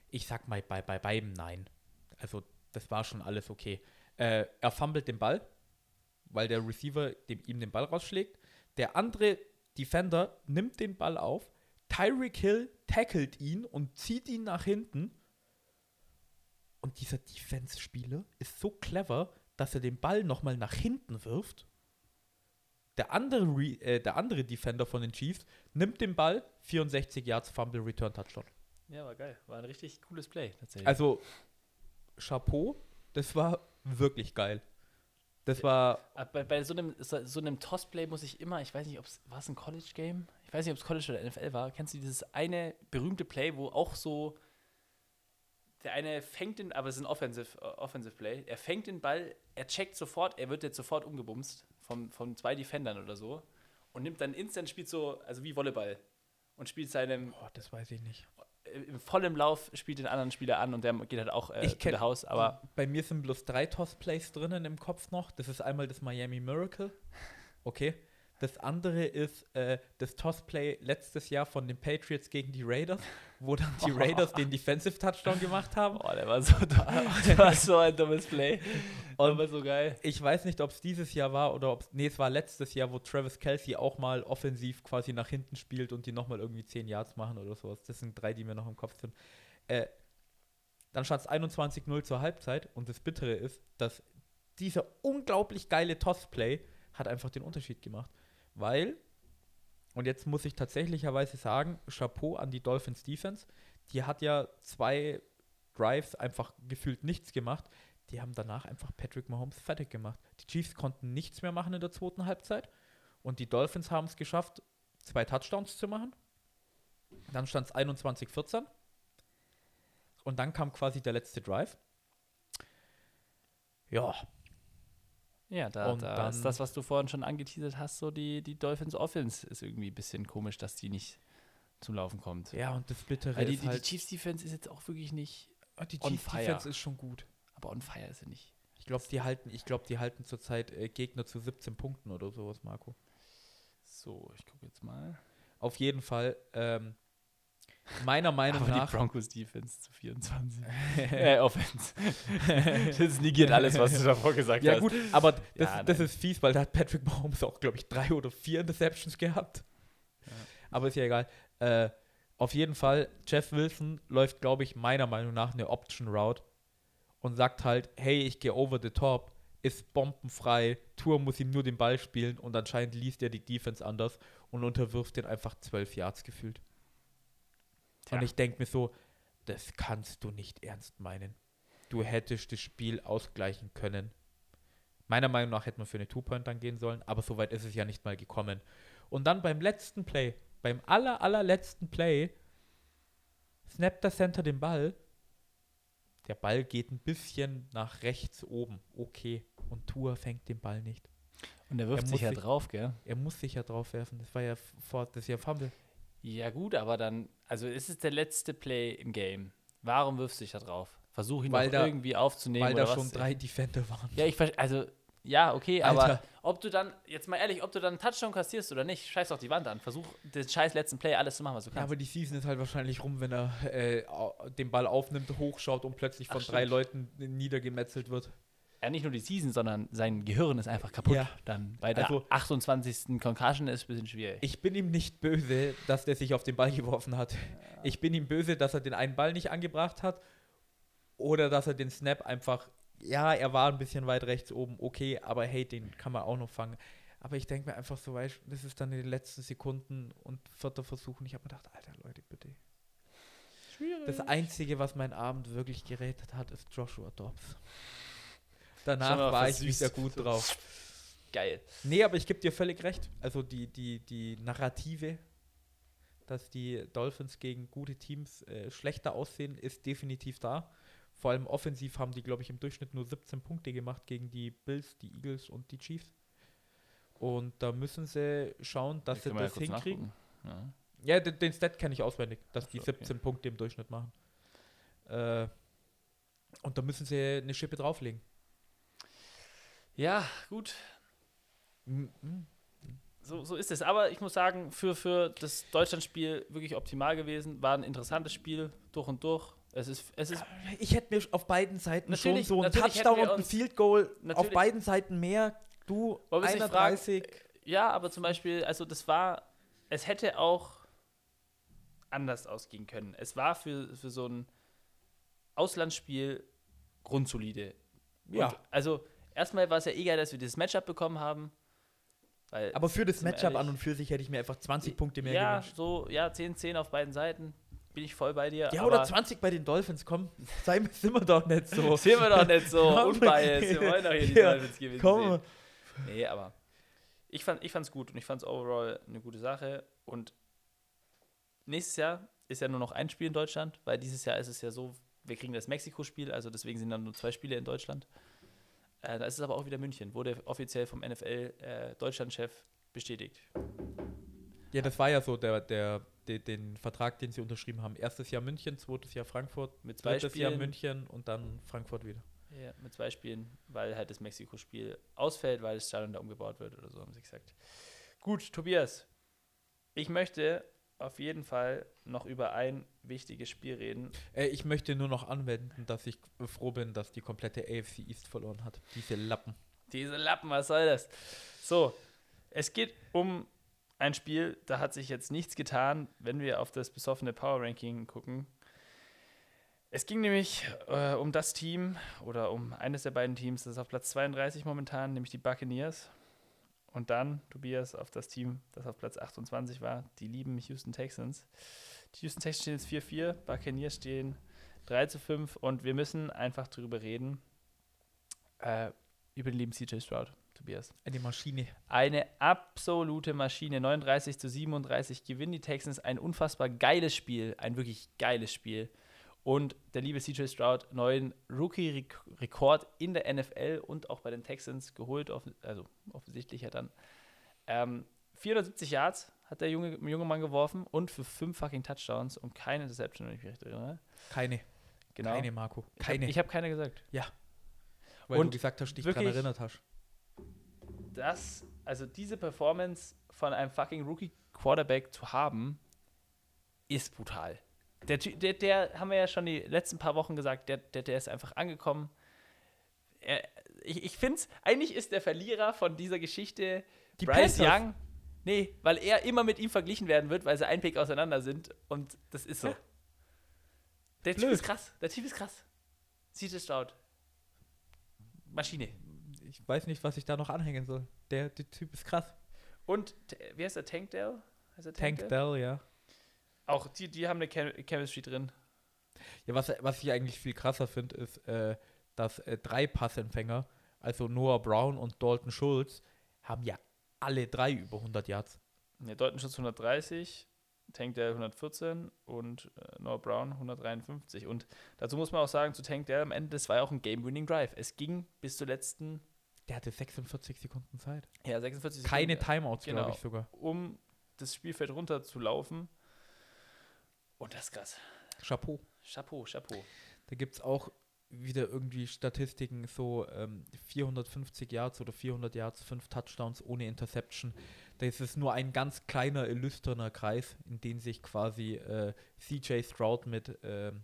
Ich sag mal bei, bei beiden nein. Also, das war schon alles okay. Äh, er fummelt den Ball, weil der Receiver dem, ihm den Ball rausschlägt. Der andere Defender nimmt den Ball auf. Tyreek Hill tackelt ihn und zieht ihn nach hinten. Und dieser Defense-Spieler ist so clever, dass er den Ball nochmal nach hinten wirft. Der andere, Re äh, der andere Defender von den Chiefs nimmt den Ball, 64 Yards Fumble Return Touchdown. Ja, war geil. War ein richtig cooles Play, tatsächlich. Also, Chapeau, das war wirklich geil. Das war, Aber bei, bei so einem, so einem Toss-Play muss ich immer, ich weiß nicht, ob es, war es ein College-Game? Ich weiß nicht, ob es College oder NFL war. Kennst du dieses eine berühmte Play, wo auch so, der eine fängt den, aber es ist ein Offensive, äh, Offensive Play, er fängt den Ball, er checkt sofort, er wird jetzt sofort umgebumst vom, von zwei Defendern oder so und nimmt dann instant, spielt so, also wie Volleyball und spielt seinem, oh, das weiß ich nicht. Im vollen Lauf spielt den anderen Spieler an und der geht halt auch äh, kenn- Haus, aber Bei mir sind bloß drei Toss-Plays drinnen im Kopf noch. Das ist einmal das Miami Miracle. Okay. Das andere ist äh, das Toss-Play letztes Jahr von den Patriots gegen die Raiders, wo dann die Raiders den Defensive Touchdown gemacht haben. boah, der war so, der war so ein dummes Play. Aber so geil. Ich weiß nicht, ob es dieses Jahr war oder ob es. Nee, es war letztes Jahr, wo Travis Kelsey auch mal offensiv quasi nach hinten spielt und die nochmal irgendwie 10 Yards machen oder sowas. Das sind drei, die mir noch im Kopf sind. Äh, dann stand es 21-0 zur Halbzeit und das Bittere ist, dass dieser unglaublich geile Toss-Play hat einfach den Unterschied gemacht. Weil, und jetzt muss ich tatsächlicherweise sagen, Chapeau an die Dolphins Defense, die hat ja zwei Drives einfach gefühlt nichts gemacht. Die haben danach einfach Patrick Mahomes fertig gemacht. Die Chiefs konnten nichts mehr machen in der zweiten Halbzeit und die Dolphins haben es geschafft, zwei Touchdowns zu machen. Dann stand es 21-14 und dann kam quasi der letzte Drive. Ja, Ja, da, Und da dann- ist das, was du vorhin schon angeteasert hast, so die, die Dolphins Offense ist irgendwie ein bisschen komisch, dass die nicht zum Laufen kommt. ja und das Bittere Weil die, ist die, die halt, Chiefs Defense ist jetzt auch wirklich nicht, Ah, die Chiefs. Defense ist schon gut. aber on fire ist sie nicht. Ich glaube, die halten, ich glaube, die halten zurzeit äh, Gegner zu 17 Punkten oder sowas, Marco. So, ich gucke jetzt mal. Auf jeden Fall, ähm, meiner Meinung Aber nach. die Broncos Defense zu 24. äh, Offense. das negiert alles, was du davor gesagt Ja, hast. gut, aber das, Ja, das ist fies, weil da hat Patrick Mahomes auch, glaube ich, drei oder vier Interceptions gehabt. Aber ist ja egal. Äh, auf jeden Fall, Jeff Wilson läuft, glaube ich, meiner Meinung nach eine Option Route und sagt halt, hey, ich gehe over the top, ist bombenfrei, Tour muss ihm nur den Ball spielen und anscheinend liest er die Defense anders und unterwirft den einfach zwölf Yards gefühlt. Tja. Und ich denke mir so, das kannst du nicht ernst meinen. Du hättest das Spiel ausgleichen können. Meiner Meinung nach hätte man für eine Two-Point dann gehen sollen, aber soweit ist es ja nicht mal gekommen. Und dann beim letzten Play, beim aller, allerletzten Play, snappt der Center den Ball. Der Ball geht ein bisschen nach rechts oben. Okay. Und Tour fängt den Ball nicht. Und er wirft Er sich ja sich- drauf, gell? Er muss sich ja drauf werfen. Das war ja vor das Jahr Fumble. Ja, gut, aber dann, also ist es der letzte Play im Game. Warum wirfst du dich da drauf? Versuch ihn Weil doch da- irgendwie aufzunehmen. weil oder da was? schon drei Defender waren. Ja, ich also, ja, okay, aber Alter. ob du dann, jetzt mal ehrlich, ob du dann einen Touchdown kassierst oder nicht, scheiß doch die Wand an. Versuch den scheiß letzten Play alles zu machen, was du Ja, kannst. aber die Season ist halt wahrscheinlich rum, wenn er äh, den Ball aufnimmt, hochschaut und plötzlich von Ach, drei stimmt. Leuten niedergemetzelt wird. Ja, nicht nur die Season, sondern sein Gehirn ist einfach kaputt. Ja. Dann bei der Also- 28. Concussion ist ein bisschen schwierig. Ich bin ihm nicht böse, dass der sich auf den Ball geworfen hat. Ich bin ihm böse, dass er den einen Ball nicht angebracht hat oder dass er den Snap einfach, ja, er war ein bisschen weit rechts oben, okay, aber hey, den kann man auch noch fangen. Aber ich denke mir einfach so, weißt, das ist dann in den letzten Sekunden und vierter Versuch und ich habe mir gedacht, Alter Leute, bitte. Das Einzige, was meinen Abend wirklich gerettet hat, ist Joshua Dobbs. Danach mal war ich wieder gut drauf. Geil. Nee, aber ich gebe dir völlig recht. Also die, die, die Narrative, dass die Dolphins gegen gute Teams äh, schlechter aussehen, ist definitiv da. Vor allem offensiv haben die, glaube ich, im Durchschnitt nur 17 Punkte gemacht gegen die Bills, die Eagles und die Chiefs. Und da müssen sie schauen, dass sie wir ja das kurz hinkriegen. nachgucken. Ja, den, den Stat kenne ich auswendig, dass die so, okay. 17 Punkte im Durchschnitt machen. Äh, und da müssen sie eine Schippe drauflegen. Ja. ja, gut. So, so ist es. Aber ich muss sagen, für, für das Deutschlandspiel wirklich optimal gewesen. War ein interessantes Spiel durch und durch. Es ist, es ist Ich hätte mir auf beiden Seiten Natürlich- schon so ein natürlich Touchdown und ein Field Goal auf beiden Seiten mehr. Du Wollen wir es nicht 31. Ja, aber zum Beispiel, also das war, es hätte auch anders ausgehen können. Es war für, für so ein Auslandsspiel grundsolide. Ja. Und also erstmal war es ja eh geil, dass wir dieses Matchup bekommen haben. Aber für das Matchup ehrlich? an und für sich hätte ich mir einfach 20 Punkte mehr ja, gewünscht. so, ja, 10-10 auf beiden Seiten. Bin ich voll bei dir. Ja, oder 20 bei den Dolphins, komm, sei, sind wir doch nicht so. Sind wir doch nicht so unbiased. Wir wollen doch hier die Ja, Dolphins gewinnen komm. sehen. Nee, aber ich fand ich fand's gut und ich fand's overall eine gute Sache und nächstes Jahr ist ja nur noch ein Spiel in Deutschland, weil dieses Jahr ist es ja so, wir kriegen das Mexiko-Spiel, also deswegen sind dann nur zwei Spiele in Deutschland. Äh, da ist es aber auch wieder München, wurde offiziell vom NFL äh, Deutschlandchef bestätigt. Ja, das war ja so der, der, der, den Vertrag, den sie unterschrieben haben. Erstes Jahr München, zweites Jahr Frankfurt, Mit zwei drittes Jahr Spielen. München und dann Frankfurt wieder. Ja, mit zwei Spielen, weil halt das Mexiko-Spiel ausfällt, weil das Stadion da umgebaut wird oder so, haben sie gesagt. Gut, Tobias, ich möchte auf jeden Fall noch über ein wichtiges Spiel reden. Äh, ich möchte nur noch anwenden, dass ich froh bin, dass die komplette AFC East verloren hat. Diese Lappen. Diese Lappen, was soll das? So, es geht um ein Spiel, da hat sich jetzt nichts getan, wenn wir auf das besoffene Power Ranking gucken. Es ging nämlich äh, um das Team oder um eines der beiden Teams, das ist auf Platz 32 momentan, nämlich die Buccaneers. Und dann, Tobias, auf das Team, das auf Platz 28 war, die lieben Houston Texans. Die Houston Texans stehen jetzt 4-4, Buccaneers stehen 3 zu 5 und wir müssen einfach drüber reden, äh, über den lieben CJ Stroud, Tobias. Eine Maschine. Eine absolute Maschine. 39 zu 37 gewinnen die Texans. Ein unfassbar geiles Spiel. Ein wirklich geiles Spiel. Und der liebe CJ Stroud, neuen Rookie-Rekord in der NFL und auch bei den Texans geholt. Also offensichtlich ja dann. Ähm, 470 Yards hat der junge, junge Mann geworfen und für fünf fucking Touchdowns und keine Interception, wenn ich mich recht erinnere. Keine. Genau. Keine, Marco. Ich habe Keine. hab keine gesagt. weil und du gesagt hast, dich dran wirklich- erinnert hast. das, also diese Performance von einem fucking Rookie-Quarterback zu haben, ist brutal. Der, der, der, haben wir ja schon die letzten paar Wochen gesagt, der, der, der ist einfach angekommen. Er, ich ich finde es, eigentlich ist der Verlierer von dieser Geschichte Die Bryce Panthers. Young. Nee, weil er immer mit ihm verglichen werden wird, weil sie ein Pick auseinander sind. Und das ist so. Ja. Der Typ Blöd. ist krass. Der Typ ist krass. Sieht es Stroud. Maschine. Ich weiß nicht, was ich da noch anhängen soll. Der, der Typ ist krass. Und, wie heißt der? Tank Dell? Heißt der Tank Dell, ja. Auch die, die haben eine Chem Chemistry drin. Ja, was, was ich eigentlich viel krasser finde, ist, äh, dass äh, drei Passempfänger, also Noah Brown und Dalton Schultz, haben ja alle drei über 100 Yards. Der Deutenschutz 130, Tank Dell 114 und äh, Noah Brown 153. Und dazu muss man auch sagen, zu Tank Dell am Ende, das war ja auch ein Game-Winning Drive. Es ging bis zur letzten Der hatte 46 Sekunden Zeit. Ja, 46 Keine Sekunden, Timeouts, Genau. glaube ich sogar. um das Spielfeld runter zu laufen. Und das ist krass. Chapeau. Chapeau, Chapeau. Da gibt es auch wieder irgendwie Statistiken, so ähm, 450 Yards oder 400 Yards, 5 Touchdowns ohne Interception. Da ist es nur ein ganz kleiner, illüsterner Kreis, in den sich quasi äh, CJ Stroud mit ähm,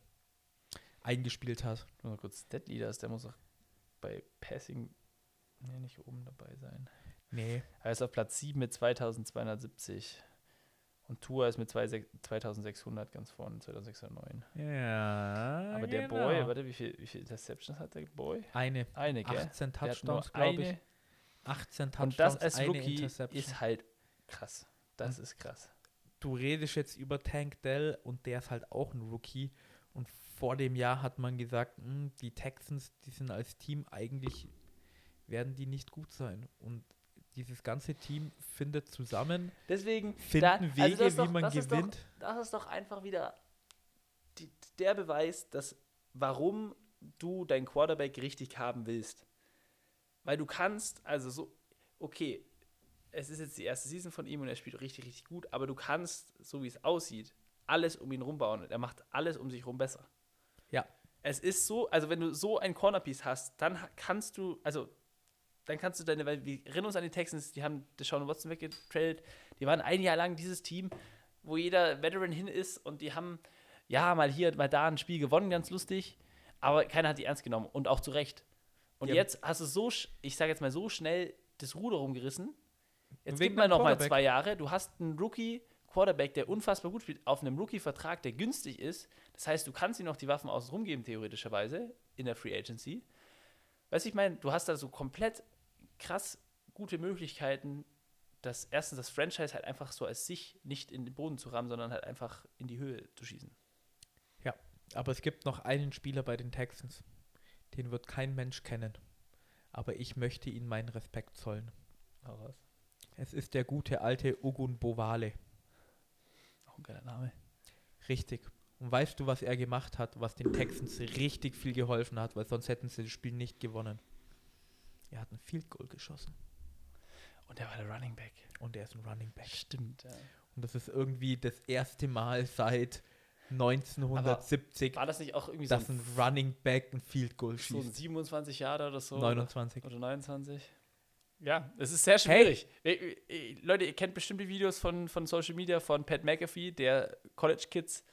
eingespielt hat. Nur mal kurz, Stat Leaders, der muss auch bei Passing nee, nicht oben dabei sein. Nee. Er ist auf Platz 7 mit 2270. Und Tour ist mit 2 2600 ganz vorne, 2609. Ja. Aber der genau. Boy, warte, wie viel, wie viel Interceptions hat der Boy? Eine. Eine, gell? 18 Der hat nur Touchdowns, glaube ich. eine. 18 Touchdowns, Und das als Rookie ist halt krass. Das ist krass. du redest jetzt über Tank Dell und der ist halt auch ein Rookie. Und vor dem Jahr hat man gesagt, "Hm, die Texans, die sind als Team eigentlich, werden die nicht gut sein. Und dieses ganze Team findet zusammen, Deswegen finden Wege, das ist wie doch- man das ist doch- gewinnt. das ist doch einfach wieder die, der Beweis, dass warum du deinen Quarterback richtig haben willst. Weil du kannst, also so, okay, es ist jetzt die erste Season von ihm und er spielt richtig, richtig gut, aber du kannst, so wie es aussieht, alles um ihn rumbauen und er macht alles um sich rum besser. Ja. Es ist so, also wenn du so ein Cornerpiece hast, dann kannst du, also dann kannst du deine, weil wir erinnern uns an die Texans, die haben Deshaun Watson weggetradet, die waren ein Jahr lang dieses Team, wo jeder Veteran hin ist und die haben, ja, mal hier, mal da ein Spiel gewonnen, ganz lustig, aber keiner hat die ernst genommen und auch zu Recht. Und Ja. jetzt hast du so, ich sage jetzt mal so schnell das Ruder rumgerissen. Jetzt Wegen gib mal deinem noch mal Quarterback. zwei Jahre. Du hast einen Rookie Quarterback, der unfassbar gut spielt, auf einem Rookie-Vertrag, der günstig ist. Das heißt, du kannst ihm noch die Waffen außen rumgeben, theoretischerweise, in der Free Agency. Weißt du, ich meine, du hast da so komplett krass gute Möglichkeiten, dass erstens das Franchise halt einfach so als sich nicht in den Boden zu rammen, sondern halt einfach in die Höhe zu schießen. Aber es gibt noch einen Spieler bei den Texans, den wird kein Mensch kennen. Aber ich möchte ihm meinen Respekt zollen. Raus. Es ist der gute alte Ogun Bovale. Auch ein geiler Name. Richtig. Und weißt du, was er gemacht hat, was den Texans richtig viel geholfen hat, weil sonst hätten sie das Spiel nicht gewonnen. Er hat ein Field Goal geschossen. Und der war der Running Back. Und er ist ein Running Back. Stimmt, ja. Und das ist irgendwie das erste Mal seit 1970, War das nicht auch irgendwie so dass ein, ein Running Back ein Field Goal so schießt. 27 Jahre oder so? 29. Oder 29? Ja, es ist sehr schwierig. Äh, Leute, ihr kennt bestimmt die Videos von, von Social Media von Pat McAfee, der College Kids,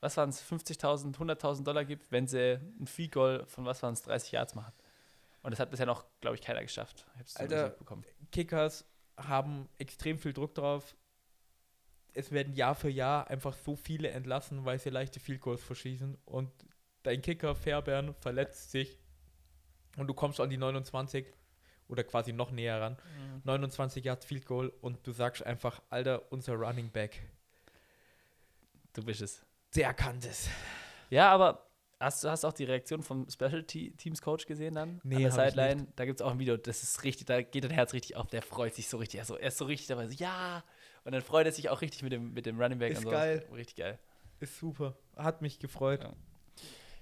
was waren es, 50.000, 100.000 Dollar gibt, wenn sie ein Field Goal von was waren es, 30 Yards machen. Und das hat bisher noch, glaube ich, keiner geschafft. Ich Alter. Kickers haben extrem viel Druck drauf. Es werden Jahr für Jahr einfach so viele entlassen, weil sie leichte Field Goals verschießen. Und dein Kicker Fairbairn verletzt sich und du kommst an die 29 oder quasi noch näher ran. 29 Yards Field Goal und du sagst einfach, Alter, unser Running Back, Du bist es. der kann das. Ja, aber hast du hast auch die Reaktion vom Special Te- Teams Coach gesehen dann? Nee, an der Sideline. Da gibt es auch ein Video, das ist richtig, da geht dein Herz richtig auf, der freut sich so richtig. Er, ist so, er ist so richtig dabei, so, ja. Und dann freut er sich auch richtig mit dem, mit dem Running Back Ist und so. geil. Richtig geil. Ist super. Hat mich gefreut. Ja.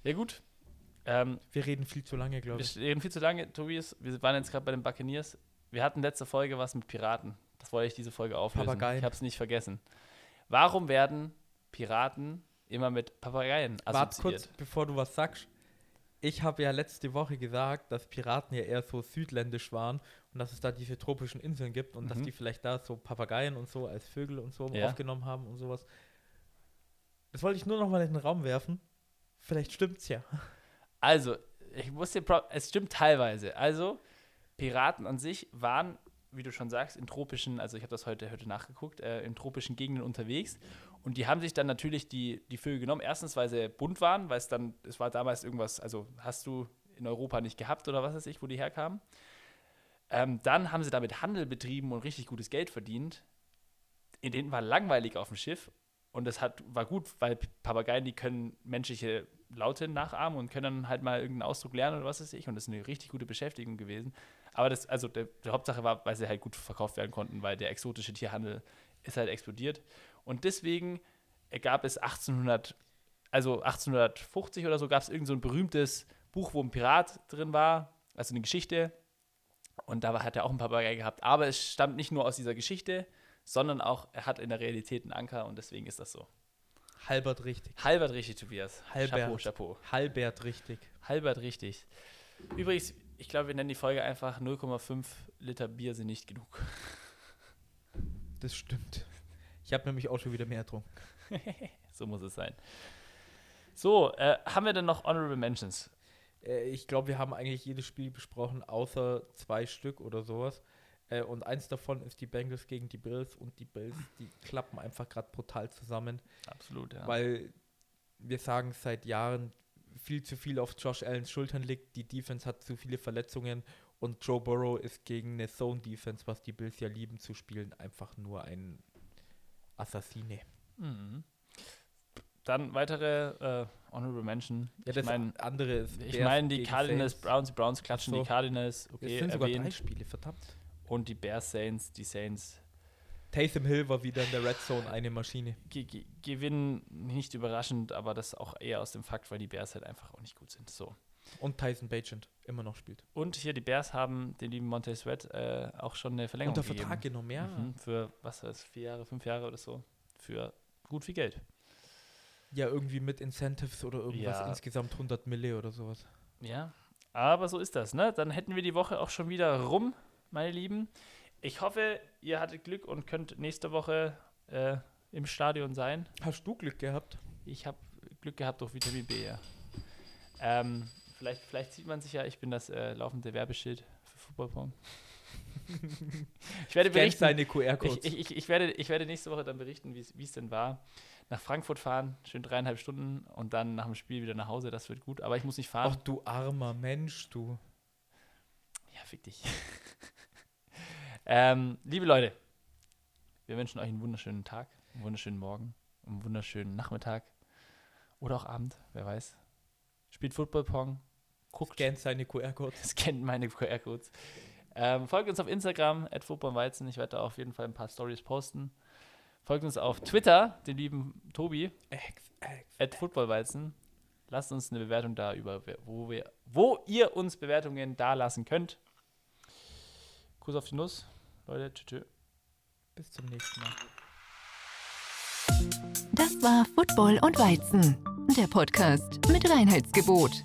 Ja, gut. Ähm, Wir reden viel zu lange, glaube wir ich. reden viel zu lange, Tobias. Wir waren jetzt gerade bei den Buccaneers. Wir hatten letzte Folge was mit Piraten. Das wollte ich diese Folge auflösen. Papageien. Ich habe es nicht vergessen. Warum werden Piraten immer mit Papageien Warte assoziiert? kurz, bevor du was sagst. Ich habe ja letzte Woche gesagt, dass Piraten ja eher so südländisch waren und dass es da diese tropischen Inseln gibt und dass Mhm. die vielleicht da so Papageien und so als Vögel und so Ja. aufgenommen haben und sowas. Das wollte ich nur noch mal in den Raum werfen. Vielleicht stimmt's ja. Also, ich muss dir, es stimmt teilweise. Also, Piraten an sich waren, wie du schon sagst, in tropischen, also ich habe das heute, heute nachgeguckt, äh, in tropischen Gegenden unterwegs. Und die haben sich dann natürlich die, die Vögel genommen. Erstens, weil sie bunt waren, weil es dann, es war damals irgendwas, also hast du in Europa nicht gehabt oder was weiß ich, wo die herkamen. Ähm, dann haben sie damit Handel betrieben und richtig gutes Geld verdient. In denen war langweilig auf dem Schiff. Und das hat, war gut, weil Papageien, die können menschliche Laute nachahmen und können dann halt mal irgendeinen Ausdruck lernen oder was weiß ich. Und das ist eine richtig gute Beschäftigung gewesen. Aber das, also der, die Hauptsache war, weil sie halt gut verkauft werden konnten, weil der exotische Tierhandel ist halt explodiert. Und deswegen gab es 1800, also 1850 oder so, gab es irgend so ein berühmtes Buch, wo ein Pirat drin war, also eine Geschichte. Und da hat er auch ein Papagei gehabt. Aber es stammt nicht nur aus dieser Geschichte, sondern auch, er hat in der Realität einen Anker und deswegen ist das so. Halbert richtig. Halbert richtig, Tobias. Halbert. Chapeau, Chapeau. Halbert richtig. Halbert richtig. Übrigens, ich glaube, wir nennen die Folge einfach 0,5 Liter Bier sind nicht genug. Das stimmt. Ich habe nämlich auch schon wieder mehr getrunken. so muss es sein. So, äh, haben wir denn noch Honorable Mentions? Äh, ich glaube, wir haben eigentlich jedes Spiel besprochen, außer zwei Stück oder sowas. Äh, und eins davon ist die Bengals gegen die Bills und die Bills, die klappen einfach gerade brutal zusammen, Absolut, ja. weil wir sagen seit Jahren, viel zu viel auf Josh Allens Schultern liegt. Die Defense hat zu viele Verletzungen und Joe Burrow ist gegen eine Zone Defense, was die Bills ja lieben zu spielen, einfach nur ein Assassine. Mhm. Dann weitere äh, Honorable Mention. Ja, ich meine, andere ist ich meine die Cardinals, Saints. Browns, die Browns klatschen so. die Cardinals, Es okay, sind sogar drei erwähnt. Spiele, verdammt. Und die Bears Saints, die Saints Taysom Hill war wieder in der Red Zone eine Maschine. ge ge gewinnen, nicht überraschend, aber das auch eher aus dem Fakt, weil die Bears halt einfach auch nicht gut sind. So. Und Tyson Bagent immer noch spielt. Und hier die Bears haben den lieben Monte Sweat äh, auch schon eine Verlängerung Unter gegeben. Vertrag genommen, ja. Mhm, für, was das, vier Jahre, fünf Jahre oder so. Für gut viel Geld. Ja, irgendwie mit Incentives oder irgendwas. Ja. Insgesamt 100 Mille oder sowas. Ja, aber so ist das, ne? Dann hätten wir die Woche auch schon wieder rum, meine Lieben. Ich hoffe, ihr hattet Glück und könnt nächste Woche äh, im Stadion sein. Hast du Glück gehabt? Ich habe Glück gehabt durch Vitamin B, ja. Ähm, vielleicht, vielleicht sieht man sich ja, ich bin das äh, laufende Werbeschild für Footballpong. ich werde berichten. seine QR-Codes. Ich, ich, ich, werde, ich werde nächste Woche dann berichten, wie es- denn war. Nach Frankfurt fahren, schön dreieinhalb Stunden und dann nach dem Spiel wieder nach Hause. Das wird gut. Aber ich muss nicht fahren. Ach du armer Mensch, du. Ja, fick dich. ähm, liebe Leute, wir wünschen euch einen wunderschönen Tag, einen wunderschönen Morgen, einen wunderschönen Nachmittag oder auch Abend, wer weiß. Spielt Football-Pong, guckt, Scannt seine QR-Codes. scannt meine QR-Codes. Ähm, folgt uns auf Instagram, at footballweizen. Ich werde da auf jeden Fall ein paar Stories posten. Folgt uns auf Twitter, den lieben Tobi, at footballweizen. Lasst uns eine Bewertung da, über wo, wir, wo ihr uns Bewertungen da lassen könnt. Kuss auf die Nuss. Leute, tschü tschü. Bis zum nächsten Mal. Das war Football und Weizen, der Podcast mit Reinheitsgebot.